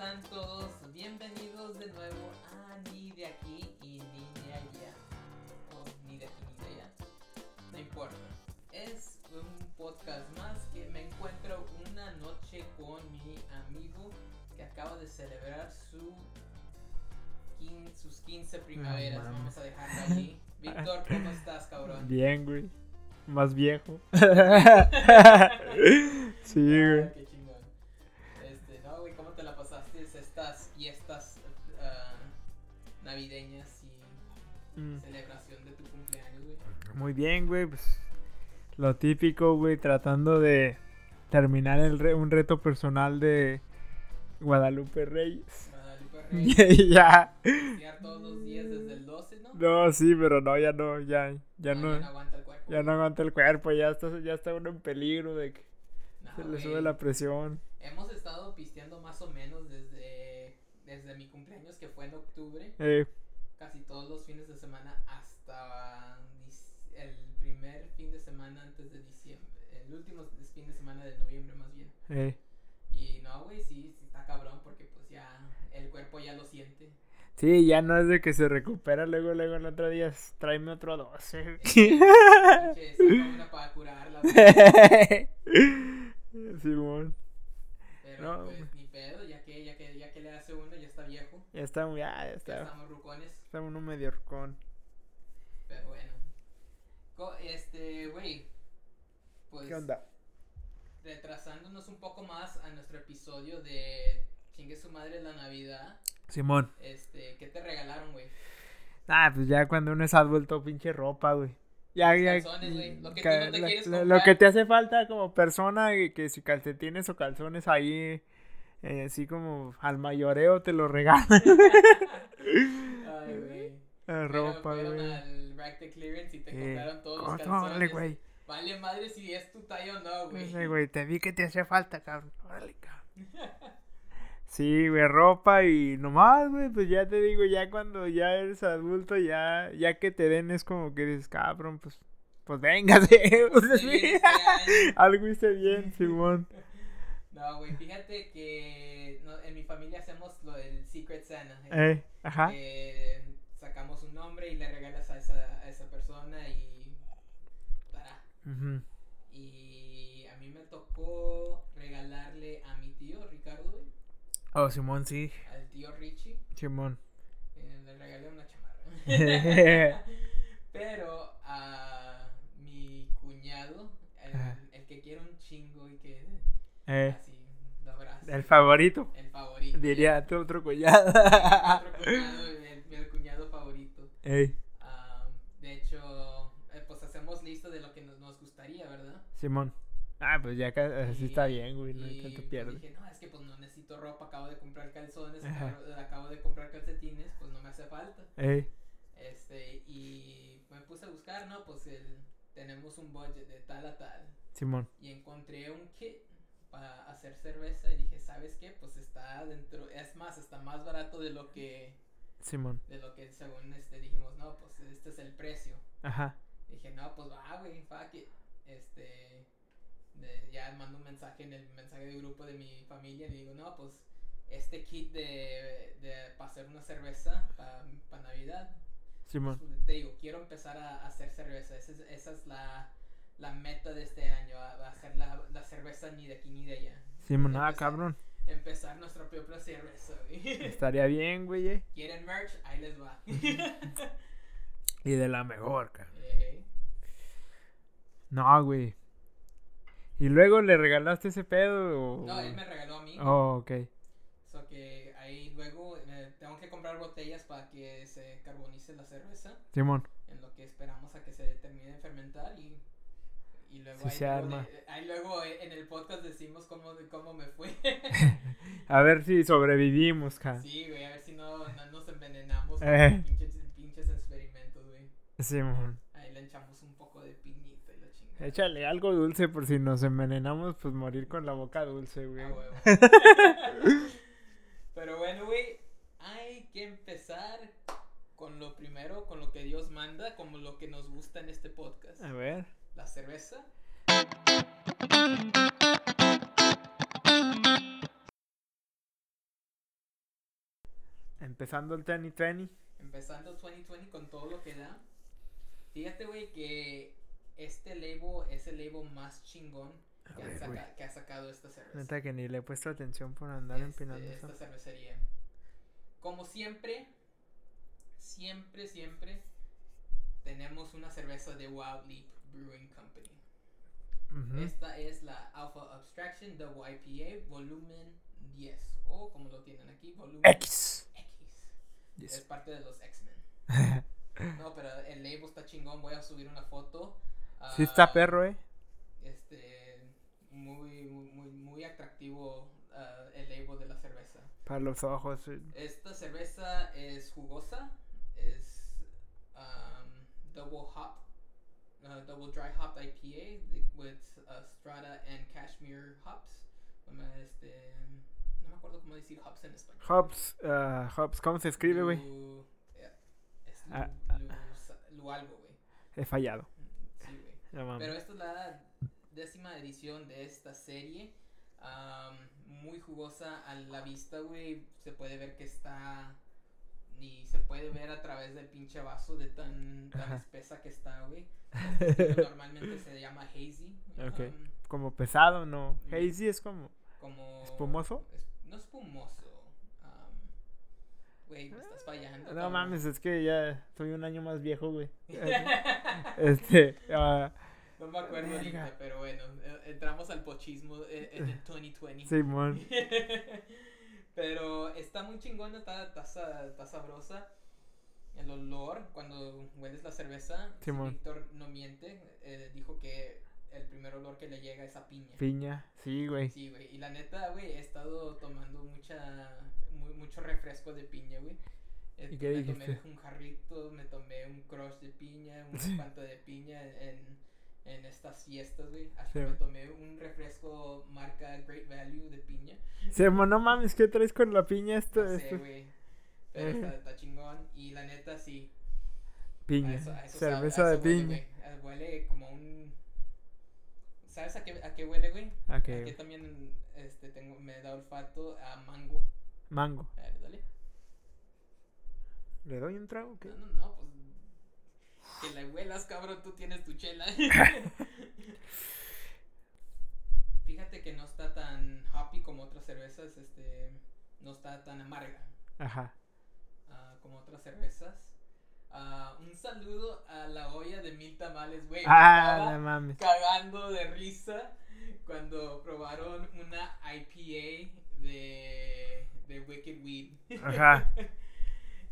están todos? Bienvenidos de nuevo a Ni de aquí y ni de allá. O ni de aquí ni de allá. No importa. Es un podcast más que me encuentro una noche con mi amigo que acaba de celebrar su quin- sus 15 primaveras. mames. Vamos a dejarlo allí. Víctor, ¿cómo estás, cabrón? Bien, güey. Más viejo. sí, Ah, güey. Navideñas y Mm, celebración de tu cumpleaños, güey? Muy bien, güey. Pues, lo típico, güey. Tratando de terminar el re- un reto personal de Guadalupe Reyes. Guadalupe Reyes, ya. todos los días desde el 12, ¿no? No, sí, pero no, ya no, ya, ya No, no. ya no aguanta el cuerpo. Ya no aguanta el cuerpo, ya está, ya está uno en peligro de que No, se le sube la presión. Hemos estado pisteando más o menos desde, desde mi cumpleaños, que fue en octubre, Eh, casi todos los fines de semana hasta el primer fin de semana antes de diciembre, el último fin de semana de noviembre más bien. eh. Y no, güey, sí, sí está cabrón porque pues ya el cuerpo ya lo siente. Sí, ya no es de que se recupera luego, luego el otro día, tráeme otro 12. Pinche, saca una para curarla. Simón, Pero No, pues güey. ni pedo, ya que, ya que, ya que le hace uno, ya está viejo, ya está, ya, ya estamos rucones, está uno medio con. pero bueno. Co- Este, güey, pues ¿Qué onda? retrasándonos un poco más a nuestro episodio de Chingue su madre la Navidad, Simón. este, ¿qué te regalaron, güey? Ah, pues ya cuando uno es adulto, pinche ropa, güey. Ya, ya. calzones, güey, lo que tú ca- no te la- quieres la- comprar. Lo que te hace falta como persona, y que si calcetines o calzones ahí, eh, así como al mayoreo te lo regalan. Ay, güey. La ropa, güey. al rack de clearance y te Eh, compraron todos los ¿cómo calzones. órale, güey? Vale madre si es tu talla o no, güey. Güey, te vi que te hacía falta, cabrón. Órale, cabrón. Sí, güey, ropa y nomás, güey, pues ya te digo, ya cuando ya eres adulto, ya, ya que te den es como que dices, cabrón, pues, pues véngase. Sí, sí. año. Algo hice bien, Simón. No, güey, fíjate que no, en mi familia hacemos lo del Secret Santa. Eh, ajá. sacamos un nombre y le regalas a esa, a esa persona y... Ujú. Y a mí me tocó regalarle a mi tío Ricardo, güey, Oh, Simón, sí. al tío Richie. Simón. Eh, le regalé una chamarra. Pero a mi cuñado, el, que quiere un chingo y que Eh, así. El favorito. El favorito. Diría tu otro cuñado. Otro cuñado, el cuñado favorito. Ey, Ah, de hecho, eh, pues hacemos lista de lo que nos, nos gustaría, ¿verdad? Simón. Ah, pues ya así está bien, güey, no hay tanto pues, pierde. dije, no, es que pues no necesito ropa, acabo de comprar calzones, Ajá. acabo, acabo de comprar calcetines, pues no me hace falta. Ey, Este, y me puse a buscar, ¿no? Pues el, tenemos un budget de tal a tal. Simón. Y encontré un kit para hacer cerveza y dije, ¿sabes qué? Pues está dentro, es más, está más barato de lo que, Simón. de lo que según este dijimos, no, pues este es el precio. Ajá. Dije, no, pues va, güey, fuck it. Este, de- ya mando un mensaje en el mensaje de grupo de mi familia y digo, no, pues este kit de, de para hacer una cerveza para Navidad. Simón. Pues, te digo, quiero empezar a, a hacer cerveza. Esa es, esa es la, la meta de este año, a, a hacer la, la cerveza ni de aquí ni de allá. Simón, ah, Empezar- cabrón. Empezar nuestra propia cerveza, güey. Estaría bien, güey. eh. ¿Quieren merch? Ahí les va. Y de la mejor, cabrón. No, güey. ¿Y luego le regalaste ese pedo? O... no, él me regaló a mí. Oh, ok. So que ahí luego eh, tengo que comprar botellas para que se carbonice la cerveza. Simón. En lo que esperamos a que se termine de fermentar y, y luego, Sí ahí, se luego arma. de- ahí luego en el podcast decimos cómo, cómo me fue. A ver si sobrevivimos, ca. sí, güey, a ver si no, no nos envenenamos Eh. con pinches, pinches experimentos, güey. Simón. Ahí le echamos un poco de piñita y la chingada. Échale algo dulce por si nos envenenamos, pues morir con la boca dulce, güey. Ah. Pero bueno, güey, hay que empezar con lo primero, con lo que Dios manda, como lo que nos gusta en este podcast. A ver. La cerveza. Empezando el 2020. Empezando 2020 con todo lo que da. Fíjate, güey, que este label es el label más chingón que, ver, han saca- que ha sacado esta cerveza. Neta que ni le he puesto atención por andar Este, empinando eso. esta cervecería. Como siempre, siempre, siempre tenemos una cerveza de Wild Leap Brewing Company. Esta es la Alpha Abstraction Double IPA volumen 10 o como lo tienen aquí, volumen X. X. Yes. Es parte de los X-Men. No, pero el label está chingón. Voy a subir una foto. Sí está perro, eh. Este, muy, muy, muy, atractivo ah, el label de la cerveza. Para los ojos. Esta cerveza es jugosa, es um, double hop, uh, double dry hop IPA with uh, Strata and Cashmere hops. Um, Este, no me acuerdo cómo decir hops en español. Hops, ah, Hops, ¿cómo se escribe, güey? Eh, Es lu, Ah, lu- sa- lu algo, güey. He fallado. Sí, güey. No mames. Pero esta es la décima edición de esta serie. Muy jugosa a la vista, güey. Se puede ver que está. Ni se puede ver a través del pinche vaso de tan, tan espesa que está, güey. Normalmente se llama hazy. Ok. am, Como pesado, ¿no? Hazy es como. como. ¿Espumoso? es- no espumoso. Güey, me estás fallando. No cabrón. mames, es que ya soy un año más viejo, güey. Este. ah, No me acuerdo ahorita, pero bueno, eh, entramos al pochismo eh, en el 2020. Simón. Pero está muy chingona, está, está, está sabrosa. El olor, cuando hueles la cerveza. Víctor no miente, eh, dijo que el primer olor que le llega es a piña. Piña. Sí, güey. Sí, güey. Y la neta, güey, he estado tomando mucha, mu- mucho refresco de piña, güey. ¿Y qué me dijiste? tomé un jarrito, me tomé un crush de piña, una fanta de piña en, en estas fiestas, güey. Hasta Sí, me tomé un refresco marca Great Value de piña. Simón, no mames, ¿qué traes con la piña esto? No sé, güey. Pero está, está chingón. Y la neta, sí. a Piña. eso- a eso sabe- Cerveza de huele, piña. Huele como un... ¿Sabes a qué, a qué huele, güey? ¿A qué, Aquí también este, tengo, me da olfato a mango. Mango. A ver, dale. ¿Le doy un trago? ¿Qué? No, no, no. Que la huelas, cabrón, tú tienes tu chela. Fíjate que no está tan hoppy como otras cervezas, este. No está tan amarga Ajá. ah, como otras cervezas. Ah, un saludo a la olla de mil tamales, güey. Ah, mames. cagando de risa cuando probaron una IPA de, de Wicked Weed. Ajá.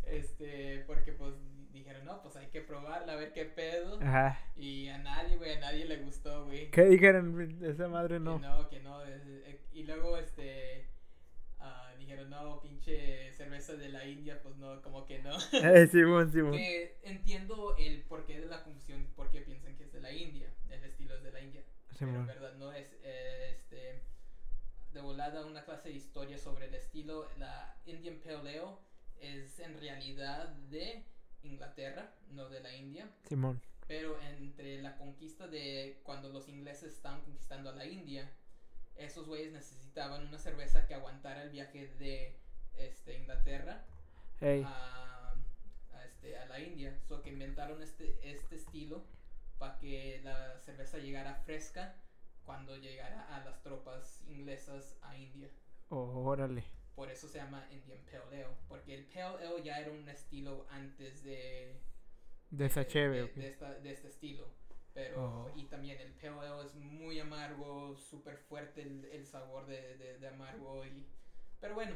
Este, porque pues dijeron, no, pues hay que probarla, a ver qué pedo. Ajá. Y a nadie, güey, a nadie le gustó, güey. ¿Qué dijeron? Esa madre Que no. no, que no. es- eh, Y luego, este, ah, dijeron, no, pinche cerveza de la India, pues no, como que no. Eh, Simón, Simón. que entiendo el porqué de la confusión, porque piensan que es de la India, el estilo es de la India. Pero en verdad no es, eh, este, de volada una clase de historia sobre el estilo. La Indian Pale Ale es en realidad de Inglaterra, no de la India. Simón. Pero entre la conquista de cuando los ingleses estaban conquistando a la India, esos güeyes necesitaban una cerveza que aguantara el viaje de este, Inglaterra a, a, este, a la India. So que inventaron este, este estilo para que la cerveza llegara fresca cuando llegara a las tropas inglesas a India. Oh, órale. Por eso se llama Indian Pale Ale, porque el Pale Ale ya era un estilo antes de, De esa cheve, de, ok. de esta- de este estilo. Pero, Oh. y también el Pale Ale es muy amargo, súper fuerte el, el sabor de, amargo. Y, pero bueno,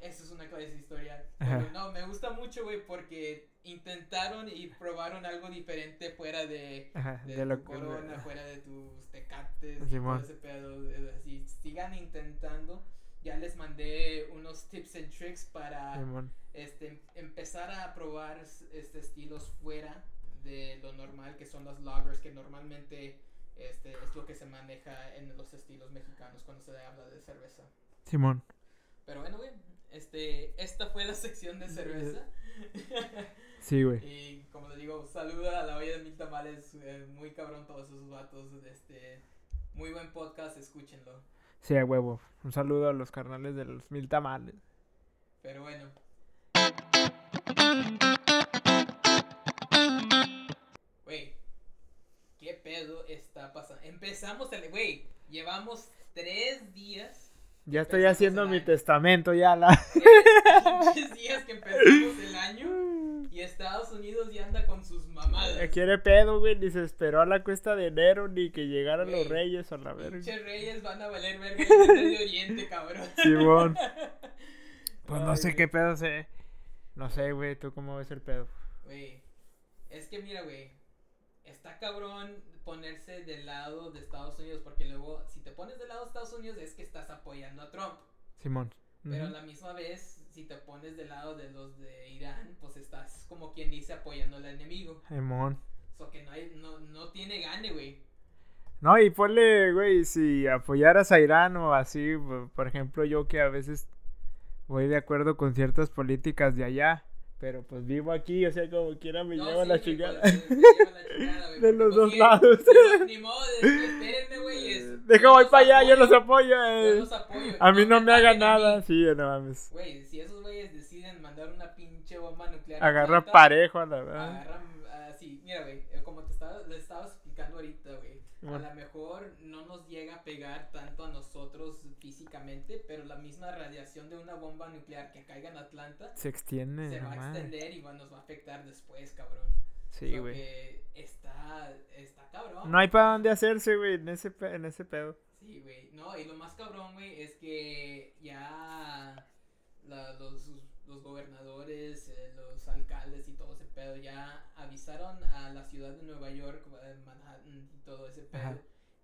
esa es una clase de historia. Pero no, me gusta mucho, güey, porque intentaron y probaron algo diferente fuera de, Ajá. de, De tu lo corona, fuera de tus tecates y Simón. todo ese pedo. eh, Así, sigan intentando. Ya les mandé unos tips and tricks para este, empezar a probar este, estilos fuera de lo normal que son las lagers que normalmente este, es lo que se maneja en los estilos mexicanos cuando se habla de cerveza. Simón. Pero bueno, güey, este, esta fue la sección de cerveza. Sí, güey. y como les digo, saluda a la olla de mil tamales, eh, muy cabrón todos esos vatos, este, muy buen podcast, escúchenlo. Sí, a huevo. Un saludo a los carnales de los mil tamales. Pero bueno. Güey, ¿qué pedo está pasando? Empezamos, el, güey, llevamos tres días. Ya estoy haciendo mi testamento, ya la. Tres días que empezamos el año y Estados Unidos ya anda con sus mamadas. Quiere pedo, güey, ni se esperó a la cuesta de enero ni que llegaran Güey, los reyes a la verga. Pinches reyes van a valer verga en el Medio Oriente, cabrón. Simón. Pues no sé güey. qué pedo se. No sé, güey, ¿tú cómo ves el pedo? Güey, es que mira, güey, está cabrón ponerse del lado de Estados Unidos porque luego si te pones del lado de Estados Unidos es que estás apoyando a Trump. Simón. Pero a la misma vez, si te pones del lado de los de Irán, pues estás como quien dice apoyando al enemigo. Simón. So que no, hay, no, no tiene gane, güey. No, y ponle, güey, si apoyaras a Irán o así, por ejemplo, yo que a veces voy de acuerdo con ciertas políticas de allá, pero pues vivo aquí, o sea, como quiera me No, sí, la chingada. pues, lleva la chingada, güey, De los pues, dos sí, lados. sí, Ni modo, espérenme, güey. es- Deja yo voy para allá, yo los apoyo, apoyo. yo eh. los apoyo, A mí no me haga nada, sí, no mames. Güey, si esos güeyes deciden mandar una pinche bomba nuclear. Agarra Atlanta, parejo a la verdad. Agarran así. Mira, güey, eh, como te estaba, les estaba explicando A lo mejor no nos llega a pegar tanto a nosotros físicamente, pero la misma radiación de una bomba nuclear que caiga en Atlanta Se extiende, se va a extender y va, nos va a afectar después, cabrón. Sí, güey. está, está cabrón. No hay para dónde hacerse, güey, en ese, en ese pedo. Sí, güey. No, y lo más cabrón, güey, es que ya la- los, los gobernadores, eh, los alcaldes y todo ese pedo ya avisaron a la ciudad de Nueva York, eh, Manhattan y todo ese pedo, Ajá.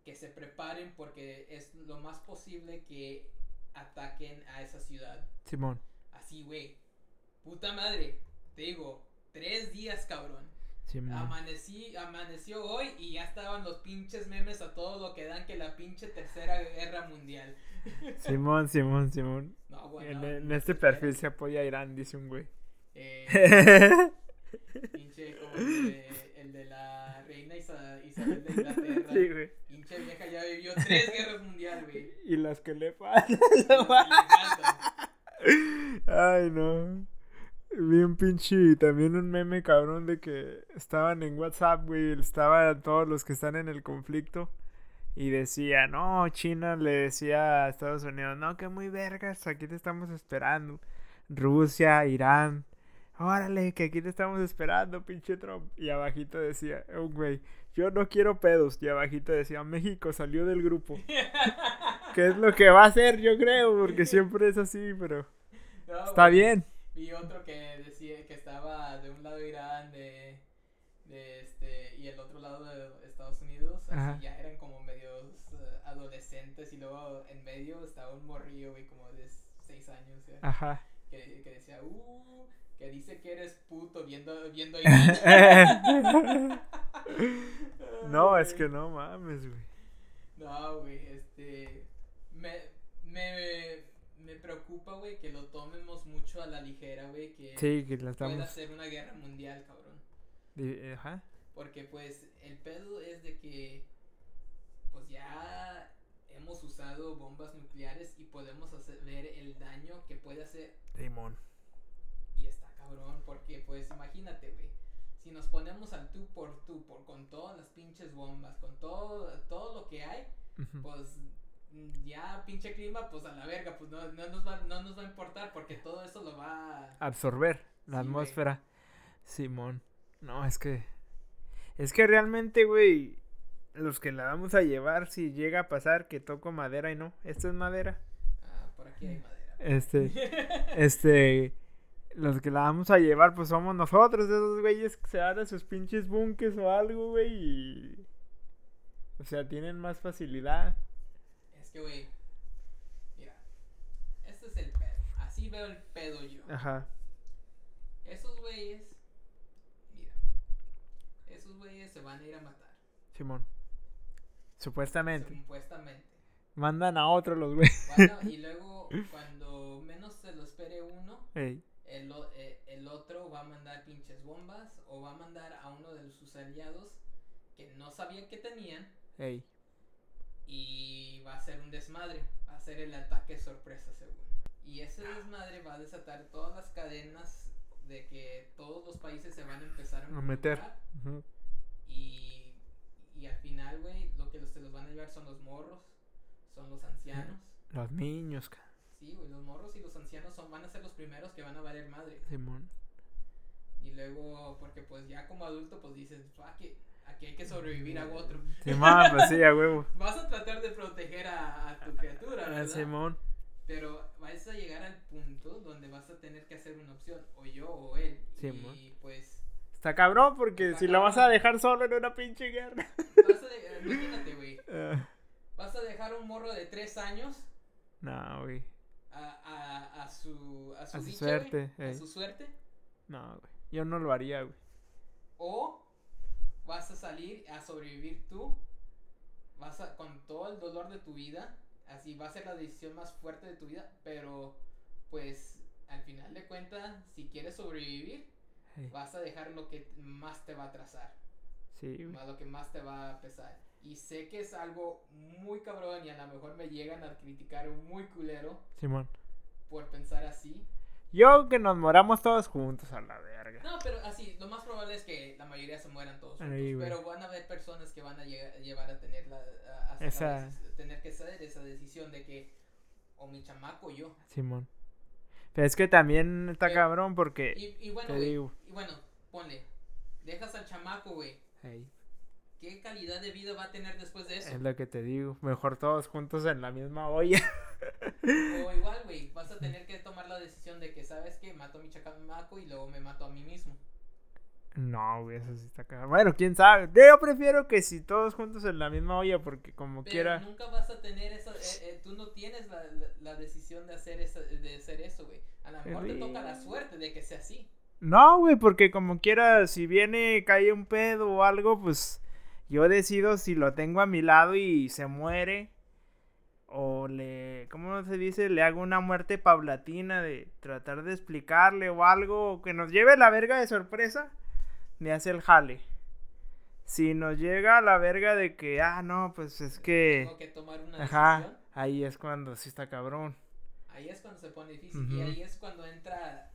que se preparen porque es lo más posible que ataquen a esa ciudad. Simón. Así, güey. Puta madre. Te digo, tres días, cabrón. Simón. Amanecí, amaneció hoy y ya estaban los pinches memes a todo lo que dan que la pinche tercera guerra mundial. Simón, Simón, Simón. No, güey. En, no, en no este te perfil se apoya a Irán, dice un güey. Eh, pinche como el de, el de la reina Isa- Isabel de Inglaterra. sí, güey. Pinche vieja ya vivió tres guerras mundiales, güey. Y las que le faltan. Las que le faltan. Ay, no. Vi un pinche, también un meme cabrón de que estaban en WhatsApp, güey. Estaban todos los que están en el conflicto. Y decía, no, China le decía a Estados Unidos, no, que muy vergas, aquí te estamos esperando. Rusia, Irán, órale, que aquí te estamos esperando, pinche Trump. Y abajito decía, un güey, yo no quiero pedos. Y abajito decía, México salió del grupo. que es lo que va a hacer, yo creo, porque siempre es así, pero No, está güey. bien. Vi otro que decía que estaba de un lado Irán de, de este y el otro lado de Estados Unidos, así Ajá. ya eran como medios eh, adolescentes y luego en medio estaba un morrillo, güey, como de 6 años, Ajá. que, que decía, uh, que dice que eres puto viendo, viendo no, es que no mames, güey. No, güey, este. Me, me, me preocupa, güey, que lo tomemos mucho a la ligera, güey, que Sí, que la pueda ser una guerra mundial, cabrón. di- Ajá. Porque, pues, el pedo es de que, pues ya hemos usado bombas nucleares y podemos hacer, ver el daño que puede hacer. Simón. Cabrón, porque, pues, imagínate, güey. Si nos ponemos al tú por tú, por, con todas las pinches bombas, con todo, todo lo que hay, pues ya pinche clima, pues a la verga, pues no, no, nos, va, no nos va a importar porque todo eso lo va a... Absorber la Sí, atmósfera. Simón. No, es que. Es que realmente, güey. Los que la vamos a llevar, si llega a pasar que toco madera y no. Esto es madera. Ah, por aquí hay madera. Este. este. Los que la vamos a llevar, pues somos nosotros, esos güeyes que se van a sus pinches bunkers o algo, güey. Y. O sea, tienen más facilidad. Es que, güey, mira, este es el pedo. Así veo el pedo yo. Ajá. Esos güeyes, mira, esos güeyes se van a ir a matar. Simón. Supuestamente. Supuestamente. Mandan a otro los güeyes. Bueno, y luego, cuando menos se lo espere uno, Ey. El, eh, el otro va a mandar pinches bombas o va a mandar a uno de sus aliados que no sabía que tenían Ey. y va a ser un desmadre, va a ser el ataque sorpresa según. Y ese desmadre va a desatar todas las cadenas de que todos los países se van a empezar a A meter. y, y al final, güey, lo que se los va van a llevar son los morros, son los ancianos. Los niños, ca- Sí, güey, los morros y los ancianos son, van a ser los primeros que van a valer madre. Simón. Y luego, porque pues ya como adulto, pues dices, "Fuck it, aquí hay que sobrevivir a otro. Simón, pues sí, a huevo. Vas a tratar de proteger a, a tu criatura, Ah, ¿verdad? Simón. Pero vas a llegar al punto donde vas a tener que hacer una opción, o yo o él. Sí, y pues, Está cabrón porque Está si lo vas a dejar solo en una pinche guerra. vas a de- imagínate, güey, Ah, vas a dejar un morro de tres años no, güey. A, a, a su, a su, A su dicha, suerte, güey, a su suerte, No, güey. Yo no lo haría, güey. o vas a salir a sobrevivir tú, vas a, con todo el dolor de tu vida, así va a ser la decisión más fuerte de tu vida, pero pues al final de cuentas, si quieres sobrevivir, vas a dejar lo que más te va a atrasar, Sí, güey. lo que más te va a pesar. Y sé que es algo muy cabrón y a lo mejor me llegan a criticar muy culero Simón. por pensar así. Yo que nos moramos todos juntos a la verga. No, pero así, lo más probable es que la mayoría se mueran todos juntos, pero van a haber personas que van a llevar a tener la a Esa- tener que hacer esa decisión de que o mi chamaco o yo. Simón. Pero es que también está Pero- cabrón porque. Y, y bueno, Te güey, digo. y bueno, ponle, dejas al chamaco, güey. Ey, ¿Qué calidad de vida va a tener después de eso? es lo que te digo. Mejor todos juntos en la misma olla. O igual, güey, vas a tener que tomar la decisión de que, ¿sabes qué? Mato a mi chamaco y luego me mato a mí mismo. No, güey, eso sí está cabrón. Bueno, quién sabe. Yo prefiero que si todos juntos en la misma olla porque como Pero quiera. nunca vas a tener eso, eh, eh, tú no tienes la, la, la decisión de hacer, esa, de hacer eso, güey. A lo mejor te toca la suerte de que sea así. No, güey, porque como quiera, si viene, cae un pedo o algo, pues yo decido si lo tengo a mi lado y se muere. O le, ¿cómo se dice? Le hago una muerte paulatina de tratar de explicarle o algo o que nos lleve la verga de sorpresa. Me hace el jale. Si nos llega a la verga de que, ah, no, pues es que... Tengo que tomar una Ajá, decisión. ahí es cuando sí está cabrón. Ahí es cuando se pone difícil. Y ahí es cuando entra.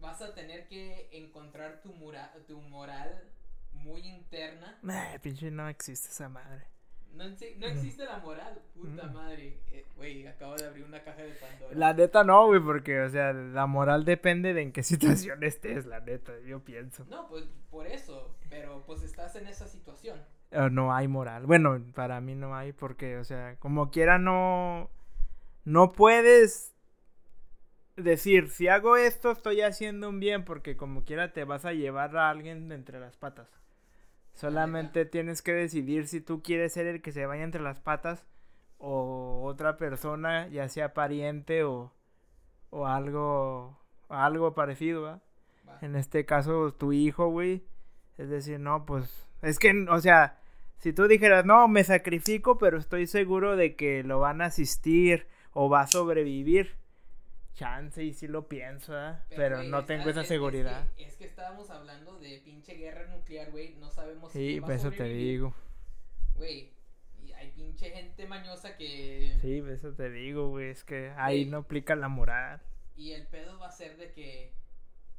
Vas a tener que encontrar tu, mura, tu moral muy interna. Eh, pinche no existe esa madre. No, no existe la moral, puta Mm. madre. Eh, Güey, acabo de abrir una caja de Pandora. La neta no, güey, porque, o sea, la moral depende de en qué situación estés, la neta, yo pienso. No, pues por eso. Pero pues estás en esa situación. Eh, no hay moral. Bueno, para mí no hay, porque, o sea, como quiera no... No puedes decir, si hago esto estoy haciendo un bien, porque como quiera te vas a llevar a alguien entre las patas. Solamente tienes que decidir si tú quieres ser el que se vaya entre las patas o otra persona, ya sea pariente o, o algo, algo parecido. En este caso, tu hijo, güey. Es decir, no, pues. Es que, o sea, si tú dijeras, no, me sacrifico, pero estoy seguro de que lo van a asistir o va a sobrevivir. Chance, y sí lo pienso, ¿ah? Pero, no tengo esa es- es seguridad. que- Es que, estábamos hablando de pinche guerra nuclear, güey. No sabemos Sí, quién va a pues eso te sobrevivir, digo. Güey, y hay pinche gente mañosa que... Sí, pues eso te digo, güey. Es que ahí no aplica la moral. Y el pedo va a ser de que...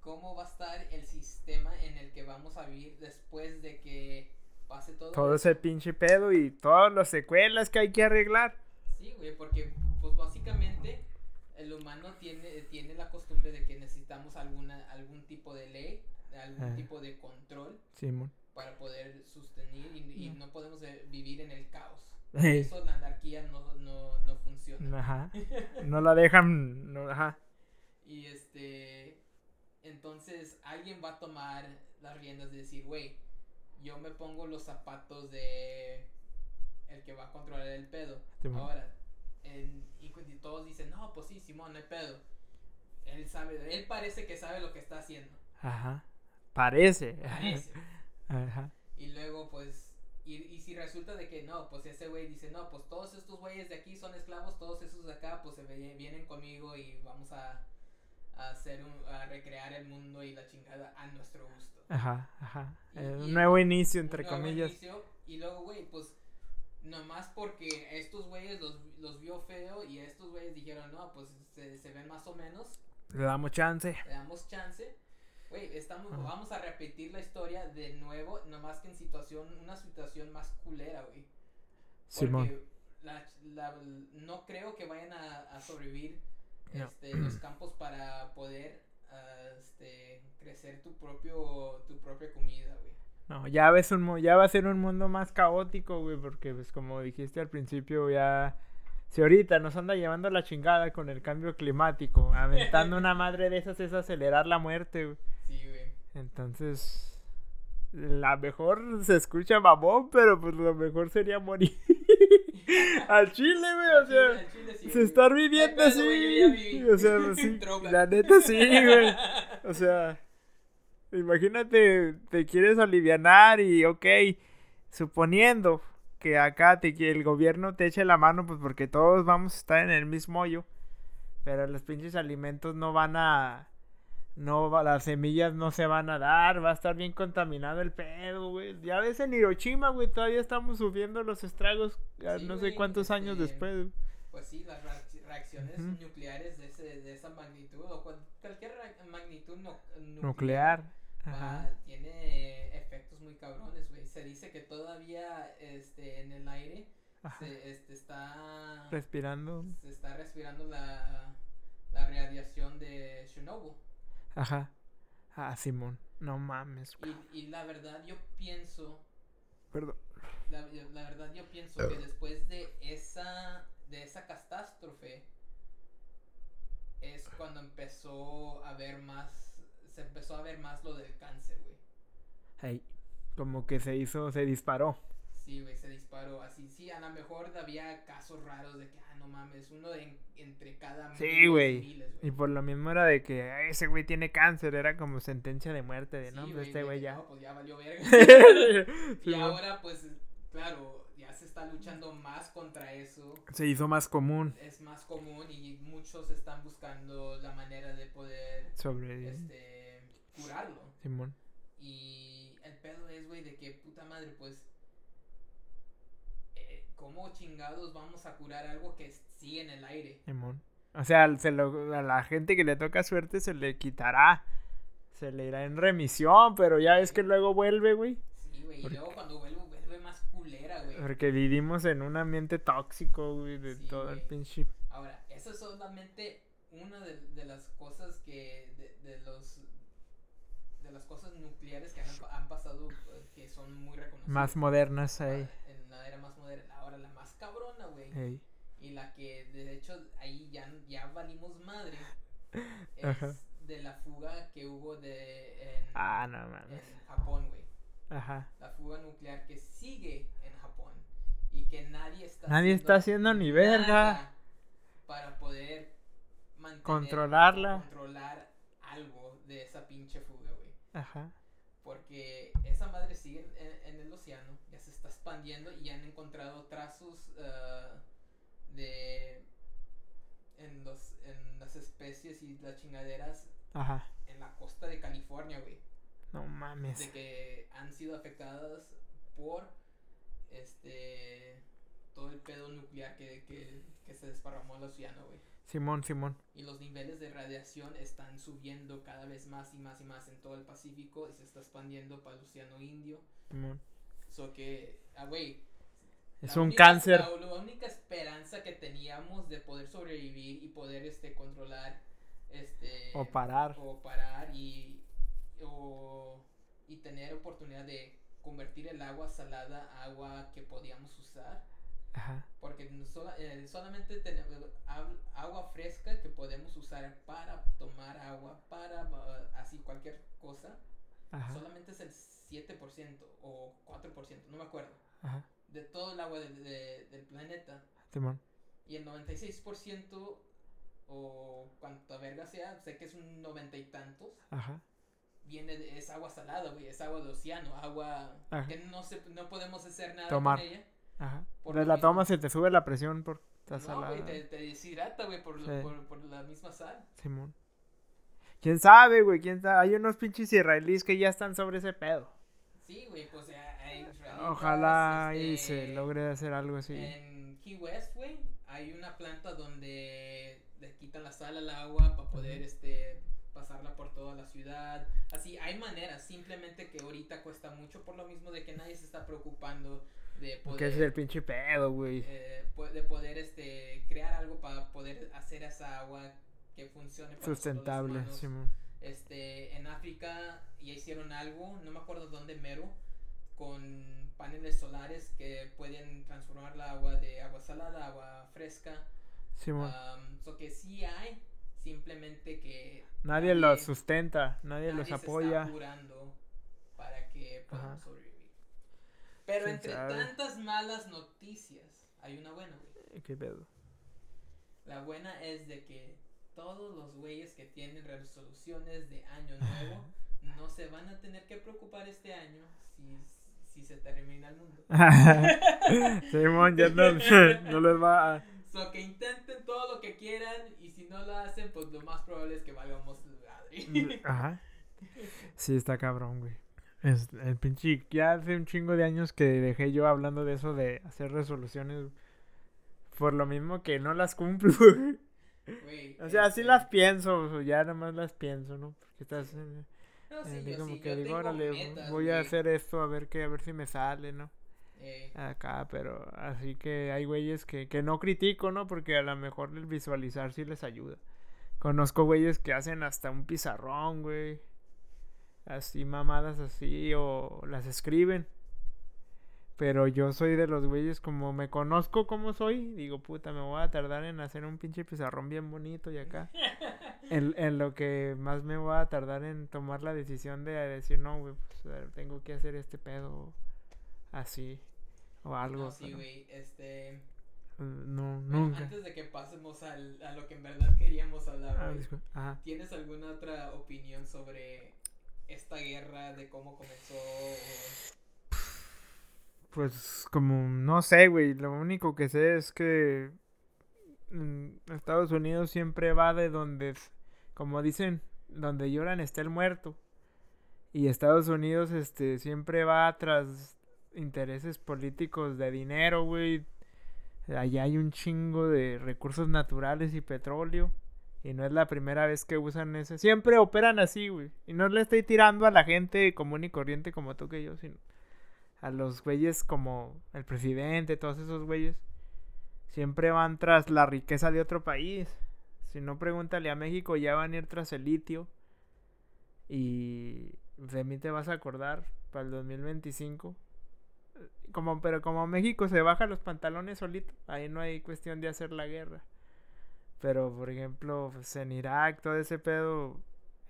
¿Cómo va a estar el sistema en el que vamos a vivir después de que pase todo? Todo ese pinche pedo y todas las secuelas que hay que arreglar. Sí, güey, porque pues básicamente el humano tiene, tiene la costumbre de que necesitamos alguna, algún tipo de ley, algún Ah. tipo de control para poder sostener y, y no podemos eh, vivir en el caos. Por Ey. eso la anarquía no, no, no funciona. Ajá. No la dejan. No, ajá. Y este, entonces alguien va a tomar las riendas de decir, güey, yo me pongo los zapatos de el que va a controlar el pedo. Ahora, en- y, cu- y todos dicen, no, pues sí, Simón, no hay pedo. Él sabe, él parece que sabe lo que está haciendo. Ajá. Parece. Parece. Ajá. Y luego, pues, y, y si resulta de que no, pues ese güey dice, no, pues todos estos güeyes de aquí son esclavos, todos esos de acá, pues se vienen conmigo y vamos a, a hacer un, a recrear el mundo y la chingada a nuestro gusto. Ajá, ajá. Y- Eh, y un nuevo inicio, Un entre nuevo comillas. inicio, y luego, güey, pues, nomás porque estos güeyes los, los vio feo y estos güeyes dijeron, no, pues se, se ven más o menos, Le damos chance. le damos chance. Güey, estamos, vamos a repetir la historia de nuevo, nomás que en situación, una situación más culera, güey. Porque Simón. la- la- no creo que vayan a, a sobrevivir No. este, los campos para poder ah, este, crecer tu propio tu propia comida, güey. No, ya ves un ya va a ser un mundo más caótico, güey, porque pues como dijiste al principio, ya si ahorita nos anda llevando la chingada con el cambio climático, aventando una madre de esas es acelerar la muerte, güey. Sí, güey. Entonces, la mejor se escucha mamón, pero pues lo mejor sería morir. Al chile, güey, o Al chile- sea, al chile sí, se güey. estar viviendo así. O sea, pues, sí, la neta sí, güey. O sea, imagínate, te quieres alivianar y, ok, suponiendo que acá te, que el gobierno te eche la mano, pues porque todos vamos a estar en el mismo hoyo, pero los pinches alimentos no van a, no, va- las semillas no se van a dar, va a estar bien contaminado el pedo, güey. Ya ves en Hiroshima, güey, todavía estamos sufriendo los estragos, Sí, no sé cuántos años después. Pues sí, las reac- reacciones nucleares de, ese, de esa magnitud o cual- cualquier magnitud no- Nuclear. Ajá. tiene efectos muy cabrones, güey. Se dice que todavía este, en el aire se este, está, Respirando. se está respirando la, la radiación de Chernobyl. Ajá. Ah, Simón. No mames. Y, y la verdad yo pienso Perdón. La, la verdad yo pienso que después de esa de esa catástrofe es cuando empezó a ver más se empezó a ver más lo del cáncer, güey. Ahí. Como que se hizo, se disparó. Sí, güey, se disparó así. Sí, a lo mejor había casos raros de que, ah, no mames, uno de, entre cada Sí, güey. Y por lo mismo era de que "Ay, ese güey tiene cáncer. Era como sentencia de muerte. De Sí, no, pues este güey ya. No, pues ya valió verga. y ahora, pues, claro, ya se está luchando más contra eso. Se hizo más común es más común y muchos están buscando la manera de poder sobre este curarlo Simón. y el pedo es güey de que puta madre pues eh, cómo chingados vamos a curar algo que sigue en el aire Simón. O sea, se lo- a la gente que le toca suerte se le quitará. Se le irá en remisión, pero ya ves que luego vuelve, güey. sí güey y luego cuando vuelve vuelve más culera güey Porque vivimos en un ambiente tóxico, güey, de Sí, todo el pinche. ahora eso es solamente una de, de las cosas que de, de los de las que han, han pasado eh, que son muy reconocidas Más modernas ahí. en la era más moderna. Ahora la más cabrona, güey. Ey. Y la que de hecho ahí ya, ya valimos madre. Es Ajá. de la fuga que hubo de en, Ah, no mames. en Japón, güey. Ajá. La fuga nuclear que sigue en Japón. Y que nadie está Nadie está haciendo ni verga. Para poder mantener Controlarla. Controlar algo de esa pinche fuga, güey. Ajá. Porque esa madre sigue en, en el océano, ya se está expandiendo y han encontrado trazos ah, de en los en las especies y las chingaderas Ajá. en la costa de California, güey, No mames. de que han sido afectadas por este todo el pedo nuclear que, que, que se desparramó al océano, güey. Simón, Simón. Y los niveles de radiación están subiendo cada vez más y más y más en todo el Pacífico y se está expandiendo para el Océano Indio. Simón. So que, ah, güey. Es un única- cáncer. La, la única esperanza que teníamos de poder sobrevivir y poder este controlar este O parar. o parar y o, y tener oportunidad de convertir el agua salada a agua que podíamos usar Ajá. porque no sola- eh, solamente tenemos agua fresca que podemos usar para tomar agua, para uh, así cualquier cosa. Ajá. Solamente es el 7% o 4%, no me acuerdo, Ajá. de todo el agua de- de- del planeta. Simón. Y el 96% o cuanta verga sea, sé que es un noventa y tantos, Ajá. viene de, es agua salada, güey, es agua de océano, agua Ajá. que no se, no podemos hacer nada Tomar. con ella. Ajá. Por lo la se te sube la presión por esta No, güey, te, te deshidrata, güey, por, Sí. por, por la misma sal. Simón. ¿Quién sabe, güey? ¿Quién sabe? Hay unos pinches israelíes que ya están sobre ese pedo. Sí, güey, pues ya hay Ojalá ahí este, se logre hacer algo así. En Key West, güey, hay una planta donde le quitan la sal al agua para poder, este, pasarla por toda la ciudad. Así, hay maneras, simplemente que ahorita cuesta mucho por lo mismo de que nadie se está preocupando de poder... Que es el pinche pedo, güey. eh, de poder este crear algo para poder hacer esa agua que funcione para los Sustentable. Simón. Este, en África ya hicieron algo, no me acuerdo dónde mero, con paneles solares que pueden transformar la agua de agua salada a agua fresca. Simón. Um, so que sí hay, simplemente que nadie los sustenta, nadie, nadie los se apoya. está apurando para que Ajá. sobrevivir. Pero ¿Quién entre sabe? tantas malas noticias, hay una buena, güey. ¿Qué pedo? La buena es de que todos los güeyes que tienen resoluciones de año nuevo no se van a tener que preocupar este año si, si se termina el mundo. Simón, ya no, no les va a... So que intenten todo lo que quieran y si no lo hacen, pues lo más probable es que valgamos madre. Ajá. Sí, está cabrón, güey. Es el pinche. Ya hace un chingo de años que dejé yo hablando de eso de hacer resoluciones. Por lo mismo que no las cumplo, O sea, sí este, las pienso, o ya nada más las pienso, ¿no? Porque estás. no, sí, eh, yo como sí, que digo, órale, metas, voy a hacer esto a ver qué, a ver si me sale, ¿no? Eh, Acá, pero así que hay güeyes que, que no critico, ¿no? Porque a lo mejor el visualizar sí les ayuda. Conozco güeyes que hacen hasta un pizarrón, güey. Así mamadas así, o las escriben. Pero yo soy de los güeyes como me conozco como soy. Digo, puta, me voy a tardar en hacer un pinche pizarrón bien bonito y acá. en, en lo que más me voy a tardar en tomar la decisión de decir, no, güey, pues tengo que hacer este pedo así. O algo. no, sí, güey, este... eh, no, bueno, nunca. antes de que pasemos al, a lo que en verdad queríamos hablar, Ah. Ajá. ¿tienes alguna otra opinión sobre esta guerra, de cómo comenzó? Pues como, no sé, güey, lo único que sé es que mm, Estados Unidos siempre va de donde, como dicen, donde lloran está el muerto. Y Estados Unidos, este, siempre va tras intereses políticos de dinero, güey. Allá hay un chingo de recursos naturales y petróleo. Y no es la primera vez que usan ese. Siempre operan así, güey. Y no le estoy tirando a la gente común y corriente como tú que yo, sino a los güeyes como el presidente, todos esos güeyes. Siempre van tras la riqueza de otro país. Si no, pregúntale a México, ya van a ir tras el litio. Y de mí te vas a acordar para el 2025. Como, pero como México se baja los pantalones solito, ahí no hay cuestión de hacer la guerra. Pero, por ejemplo, pues, en Irak, todo ese pedo,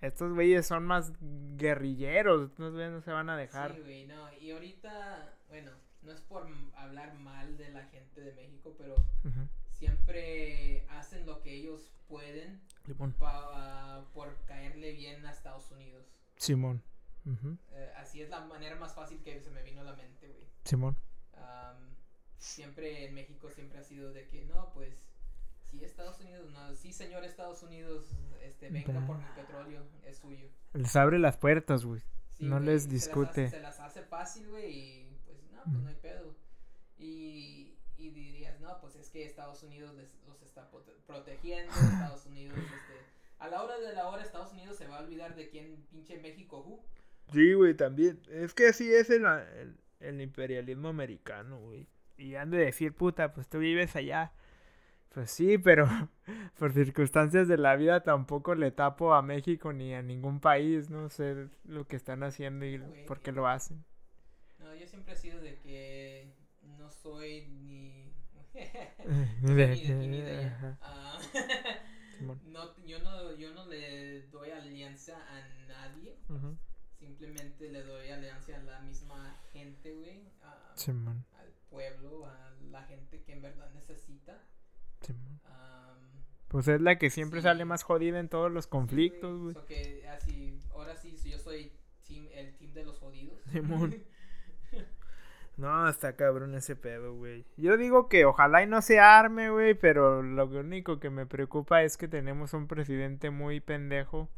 estos güeyes son más guerrilleros, estos güeyes no se van a dejar. Sí, güey, no, y ahorita, bueno, no es por hablar mal de la gente de México, pero siempre hacen lo que ellos pueden Simón. pa- por caerle bien a Estados Unidos. Simón. Eh, así es la manera más fácil que se me vino a la mente, güey. Simón. Siempre en México siempre ha sido de que no, pues sí Estados Unidos, no, sí señor Estados Unidos, este venga por mi petróleo, es suyo. Les abre las puertas, güey. Sí, No güey, les se las discute. hace- Se las hace fácil, güey, y pues no, pues no hay pedo. Y, y dirías, no, pues es que Estados Unidos les- los está prote- protegiendo, Estados Unidos, este, a la hora de la hora Estados Unidos se va a olvidar de quién pinche México, who. Sí, güey, también. Es que así es el, el, el imperialismo americano, güey. Y han de decir, puta, pues tú vives allá. Pues sí, pero por circunstancias de la vida tampoco le tapo a México ni a ningún país, no sé lo que están haciendo y Güey, por qué lo hacen. No, yo siempre he sido de que no soy ni... Ni ni de de- aquí ni de allá. Ah, no, yo, no, yo no le doy alianza a nadie, simplemente le doy alianza a la misma gente, güey, a- al pueblo, a la gente que en verdad necesita. Pues es la que siempre Sí. sale más jodida en todos los conflictos, güey. así, ahora sí, yo soy team, el team de los jodidos. Simón. No, está cabrón ese pedo, güey. Yo digo que ojalá y no se arme, güey, pero lo único que me preocupa es que tenemos un presidente muy pendejo.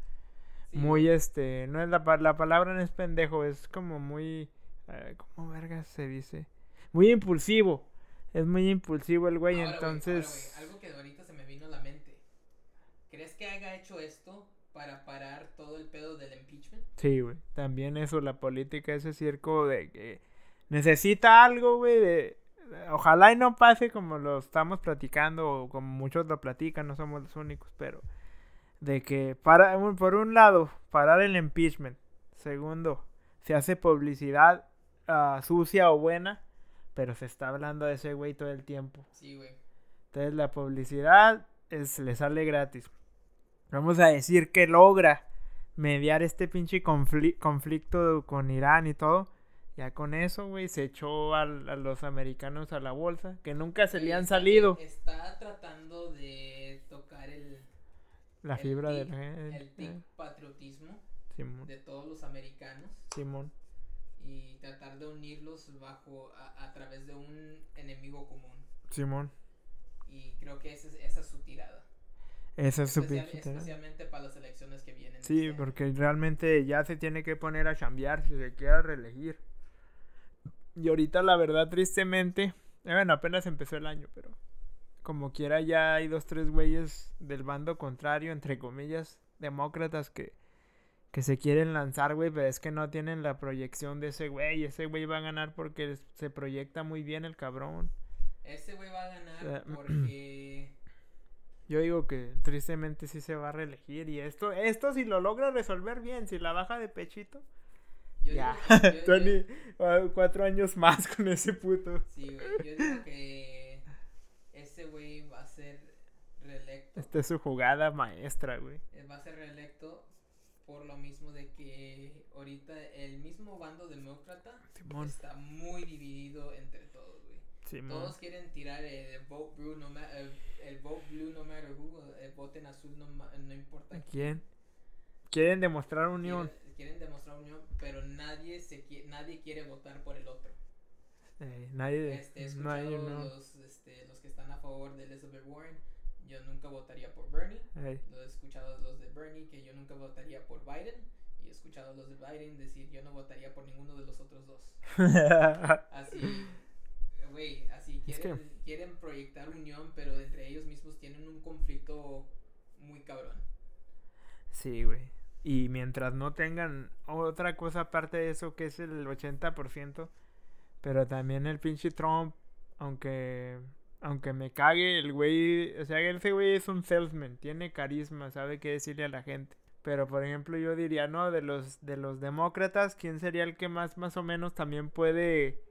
Sí, Muy, este, no es la, la palabra no es pendejo, es como muy, eh, ¿cómo vergas se dice? Muy impulsivo. Es muy impulsivo el güey, Ahora, güey, ahora, entonces... algo que ahorita se me vino a la mente. ¿Crees que haya hecho esto para parar todo el pedo del impeachment? Sí, güey. También eso, la política, ese circo de que necesita algo, güey, de... Ojalá y no pase como lo estamos platicando o como muchos lo platican, no somos los únicos, pero de que para por un lado parar el impeachment, segundo se hace publicidad ah, sucia o buena, pero se está hablando de ese güey todo el tiempo. Sí, güey. Entonces la publicidad es, le sale gratis. Vamos a decir que logra mediar este pinche conflicto con Irán y todo. Ya con eso, güey, se echó a, los americanos a la bolsa, que nunca se le han salido. Está tratando de tocar el... La fibra del... El tic patriotismo de todos los americanos. Simón. Y tratar de unirlos bajo, a, través de un enemigo común. Simón. Y creo que esa es, esa es su tirada. Esa es su Especialmente para las elecciones que vienen. Sí, este porque realmente ya se tiene que poner a chambear si se quiere reelegir. Y ahorita la verdad, tristemente, eh, bueno, apenas empezó el año, pero como quiera ya hay dos, tres güeyes del bando contrario, entre comillas, demócratas que, que se quieren lanzar, güey, pero es que no tienen la proyección de ese güey. Ese güey va a ganar porque se proyecta muy bien el cabrón. Ese güey va a ganar porque yo digo que tristemente sí se va a reelegir. Y esto, esto si lo logra resolver bien, si la baja de pechito. ya, Tony, cuatro años más con ese puto. Sí, güey. Yo digo que ese güey va a ser reelecto. Esta es su jugada maestra, güey. Va a ser reelecto por lo mismo de que ahorita el mismo bando demócrata está muy dividido entre todos, güey. Todos quieren tirar el vote blue no, el, vote blue no matter who, el vote en azul no, no importa quién. Quieren demostrar unión. Quieren, demostrar unión, pero nadie se nadie quiere votar por el otro. Eh, nadie, este, nadie los, este, los que están a favor de Elizabeth Warren, yo nunca votaría por Bernie. Lo he escuchado los de Bernie que yo nunca votaría por Biden. Y he escuchado los de Biden decir yo no votaría por ninguno de los otros dos. Así güey, así quieren, quieren proyectar unión, pero entre ellos mismos tienen un conflicto muy cabrón. Sí, güey. Y mientras no tengan otra cosa aparte de eso, que es el 80%, pero también el pinche Trump, aunque aunque me cague el güey, o sea, ese güey es un salesman, tiene carisma, sabe qué decirle a la gente. Pero por ejemplo, yo diría, no, de los de los demócratas, ¿quién sería el que más más o menos también puede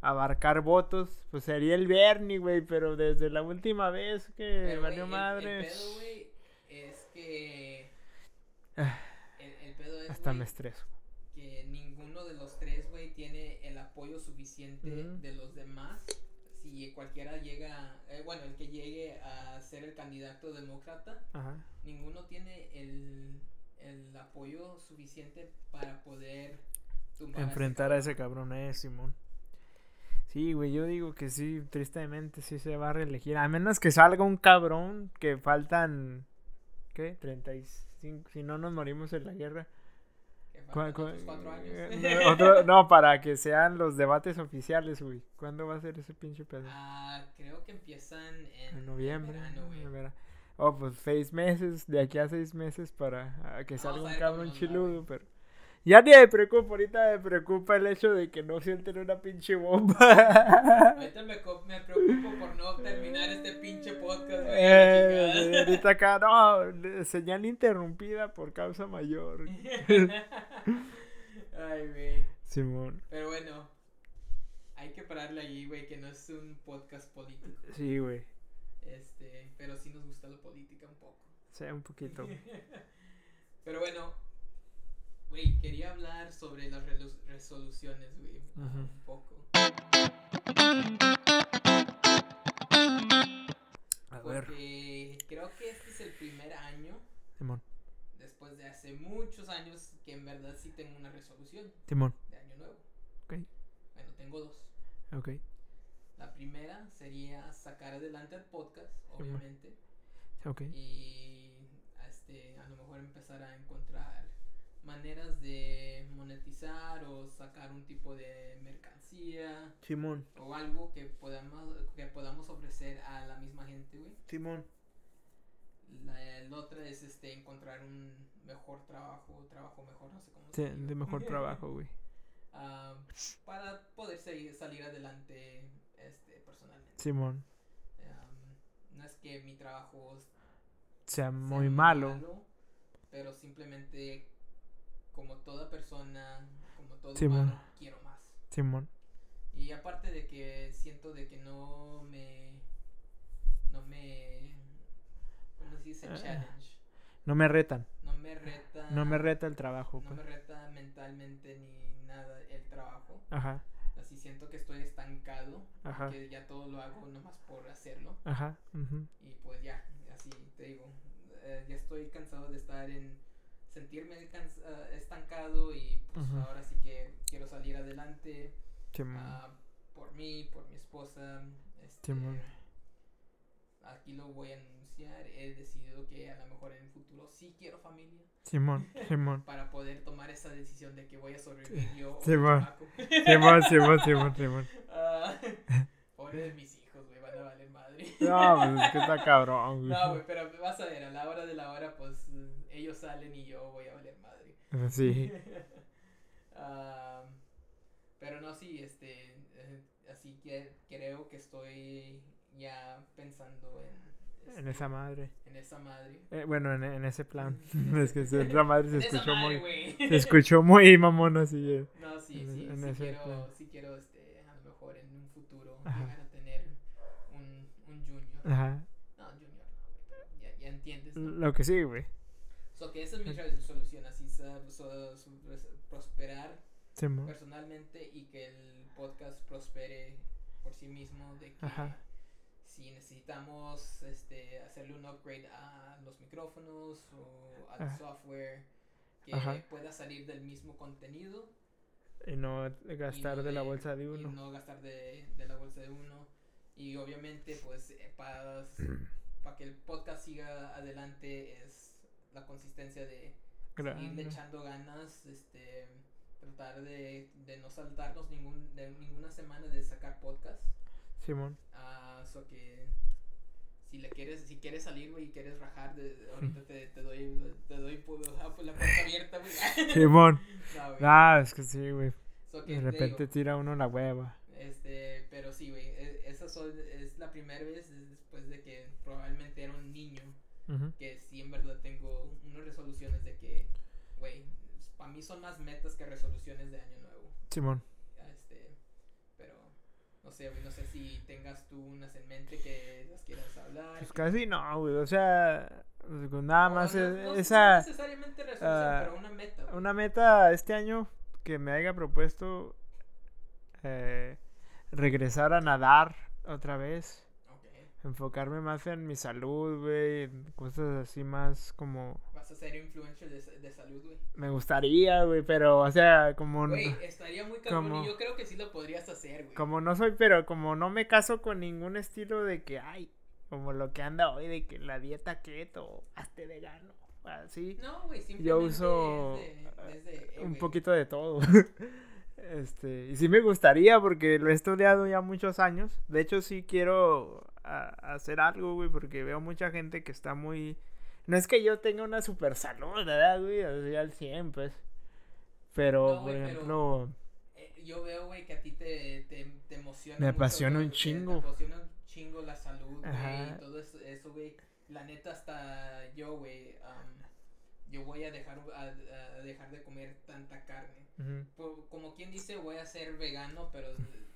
abarcar votos, pues sería el Bernie, güey, pero desde la última vez que valió madre. El, pedo, güey, es que. Ah, el, pedo es. Hasta me estreso. Que ninguno de los tres, güey, tiene el apoyo suficiente de los demás. Si cualquiera llega. Eh, bueno, el que llegue a ser el candidato demócrata, ninguno tiene el, el apoyo suficiente para poder. Enfrentar a ese cabrón, eh, Simón. Sí, güey, yo digo que sí, tristemente sí se va a reelegir. A menos que salga un cabrón que faltan, ¿qué? 35, si no nos morimos en la guerra. Cuatro años. Eh, no, para que sean los debates oficiales, güey. ¿Cuándo va a ser ese pinche pedo? Ah, creo que empiezan en, noviembre. Oh, pues seis meses, de aquí a seis meses para que salga un cabrón chiludo, pero... Ya ni me preocupa, ahorita me preocupa el hecho de que no sienten una pinche bomba. Ahorita me, me preocupo por no terminar este pinche podcast, güey. Eh, ahorita acá, no, señal interrumpida por causa mayor. Ay, güey. Simón. Pero bueno, hay que pararle allí, güey, que no es un podcast político. Sí, güey. Este, pero sí nos gusta la política un poco. Sí, un poquito. pero bueno, Güey, quería hablar sobre las resoluciones, güey. Un poco. A Porque creo que este es el primer año. Simón. Después de hace muchos años que en verdad sí tengo una resolución. Simón. De año nuevo. Ok. Bueno, tengo dos. Ok. La primera sería sacar adelante el podcast, obviamente. Ok. Y este, a lo mejor empezar a encontrar maneras de monetizar o sacar un tipo de mercancía. Simón. O algo que podamos, que podamos ofrecer a la misma gente, güey. Simón. La, otra es este encontrar un mejor trabajo, trabajo mejor, no sé cómo Sí, de mejor trabajo, güey. ah, para poder seguir- salir adelante este, personalmente. Simón. No es que mi trabajo Sea sea muy malo. pero simplemente como toda persona, como todo Simón. humano, quiero más. Simón. Y aparte de que siento de que no me no me ¿cómo se dice? Ah. challenge. No me retan. No me reta No me reta el trabajo, no pues. me reta mentalmente ni nada el trabajo. Ajá. Así siento que estoy estancado, Ajá. que ya todo lo hago nomás por hacerlo. Ajá. Y pues ya, así te digo, eh, ya estoy cansado de estar en sentirme ah, estancado y pues Ujú. ahora sí que quiero salir adelante Simón. ah, por mí, por mi esposa. Este, Simón. aquí lo voy a anunciar, he decidido que a lo mejor en el futuro sí quiero familia Simón. Simón. para poder tomar esa decisión de que voy a sobrevivir yo. Simón, Simón, Simón, Simón. Ah, pobre de mis hijos, güey, van a valer madre. No, pues es que está cabrón, güey. No, güey, pero vas a ver, a la hora de la hora, pues eh, ellos salen y yo voy a valer madre. Sí. Ah, pero no, sí, este, eh, así que creo que estoy ya pensando en, En este, esa madre. en esa madre. Eh, bueno, en, en ese plan. En es que esa madre se En escuchó madre, muy. Se escuchó muy mamón así. eh. No, sí, en- sí, en sí quiero, plan. sí quiero, este, a lo mejor en un futuro llegar a tener un, un junior. Ajá. No, junior no, ya, ya entiendes, ¿no? Lo que sí, güey. So que esa es mi resolución, así so- so- pros- prosperar personalmente y que el podcast prospere por sí mismo de que Ajá. si necesitamos este hacerle un upgrade a los micrófonos o al Ajá. software que Ajá. pueda salir del mismo contenido Y no y gastar no de la bolsa de y uno. no gastar de, de la bolsa de uno y obviamente pues para que el podcast siga adelante es la consistencia de Claro. irle echando ganas, este, tratar de, de no saltarnos ningún, de ninguna semana de sacar podcast. Simón. Ah, so que si le quieres, si quieres salir, güey, y quieres rajar, de, ahorita te, te doy, te doy pu- ah, pues, la puerta abierta, güey. Simón. No. Ah, es que sí, güey. So De te repente digo, tira uno la hueva. este, pero sí, güey, e- esa es la primera vez después de que probablemente era un niño Que sí en verdad tengo unas resoluciones de que, güey, para mí son más metas que resoluciones de año nuevo. Simón. Este, pero no sé, güey, no sé si tengas tú unas en mente que las quieras hablar. Pues que- casi no, güey. O sea, pues, nada o más no- es- no- no esa. necesariamente resolución, ah, pero una meta. güey. Una meta este año que me haya propuesto eh, regresar a nadar otra vez. Enfocarme más en mi salud, güey. en Cosas así más como. Vas a ser influencer de, de salud, güey. Me gustaría, güey. Pero, o sea, como. no- Güey, estaría muy cabrón como- y yo creo que sí lo podrías hacer, güey. Como no soy, pero como no me caso con ningún estilo de que, ay, como lo que anda hoy, de que la dieta keto, hazte vegano, así. No, güey, simplemente Yo uso es de- es de, eh, un güey, poquito de todo. este, y sí me gustaría porque lo he estudiado ya muchos años. De hecho, sí quiero a- hacer algo, güey, porque veo mucha gente que está muy... No es que yo tenga una super salud, ¿verdad, güey? Así al 100, pues. Pero, No, por pero- ejemplo... Eh, yo veo, güey, que a ti te, te, te emociona. Me apasiona un chingo. Te apasiona un chingo la salud, güey, y todo eso, güey. La neta, hasta yo, güey, am, yo voy a dejar, a, a dejar de comer tanta carne. Por- como quien dice, voy a ser vegano, pero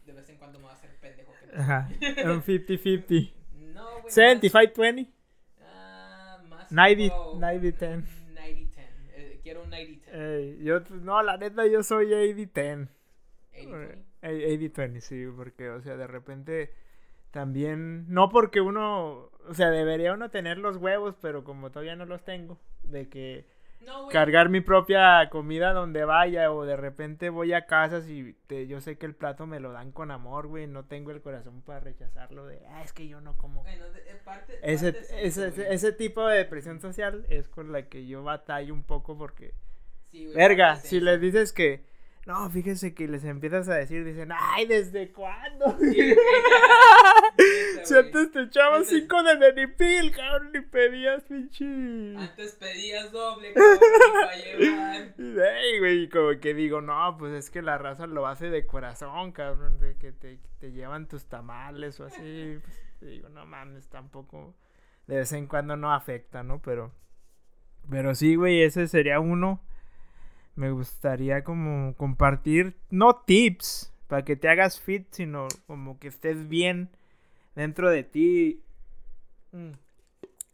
de, vez en cuando me voy a hacer pendejo. que no. Ajá. Un 50-50. No, güey. más- 75-20. Ah, más 90, como 90-10. 90-10. Eh, quiero un 90-10. Ey, yo, no, la neta, yo soy 80-10. 80-20. Eh, 80-20, sí, porque, o sea, de repente también, no porque uno, o sea, debería uno tener los huevos, pero como todavía no los tengo, de que No, cargar mi propia comida donde vaya o de repente voy a casas y te- yo sé que el plato me lo dan con amor, güey, no tengo el corazón para rechazarlo de, ah, es que yo no como. Bueno, de- eh, parte, Ese, parte ese, ese, ese tipo de presión social es con la que yo batallo un poco porque Sí, güey, Verga, si eso. le dices que No, fíjese que les empiezas a decir, dicen, ay, ¿desde cuándo? si antes te echabas cinco de Benipil, cabrón, ni pedías, pinche. Antes pedías doble, cabrón, para llevar. Ey, güey, como que digo, no, pues es que la raza lo hace de corazón, cabrón, de que te, te llevan tus tamales o así. Pues, digo, no mames, tampoco. De vez en cuando no afecta, ¿no? Pero. Pero sí, güey, ese sería uno. Me gustaría como compartir, no tips para que te hagas fit, sino como que estés bien dentro de ti. Mm.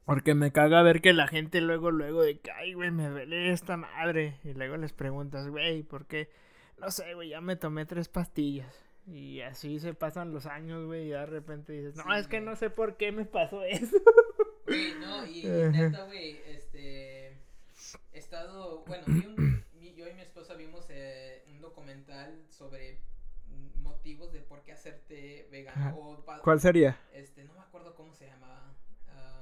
Porque me caga ver que la gente luego, luego de que, ay, güey, me duele esta madre. Y luego les preguntas, güey, ¿por qué? No sé, güey, ya me tomé tres pastillas. Y así se pasan los años, güey, y de repente dices, no, es que no sé por qué me pasó eso. Güey, no, y, neta, güey, este, he estado, bueno, yo y mi esposa vimos eh, un documental sobre motivos de por qué hacerte vegano. ¿Cuál sería? Este, no me acuerdo cómo se llamaba.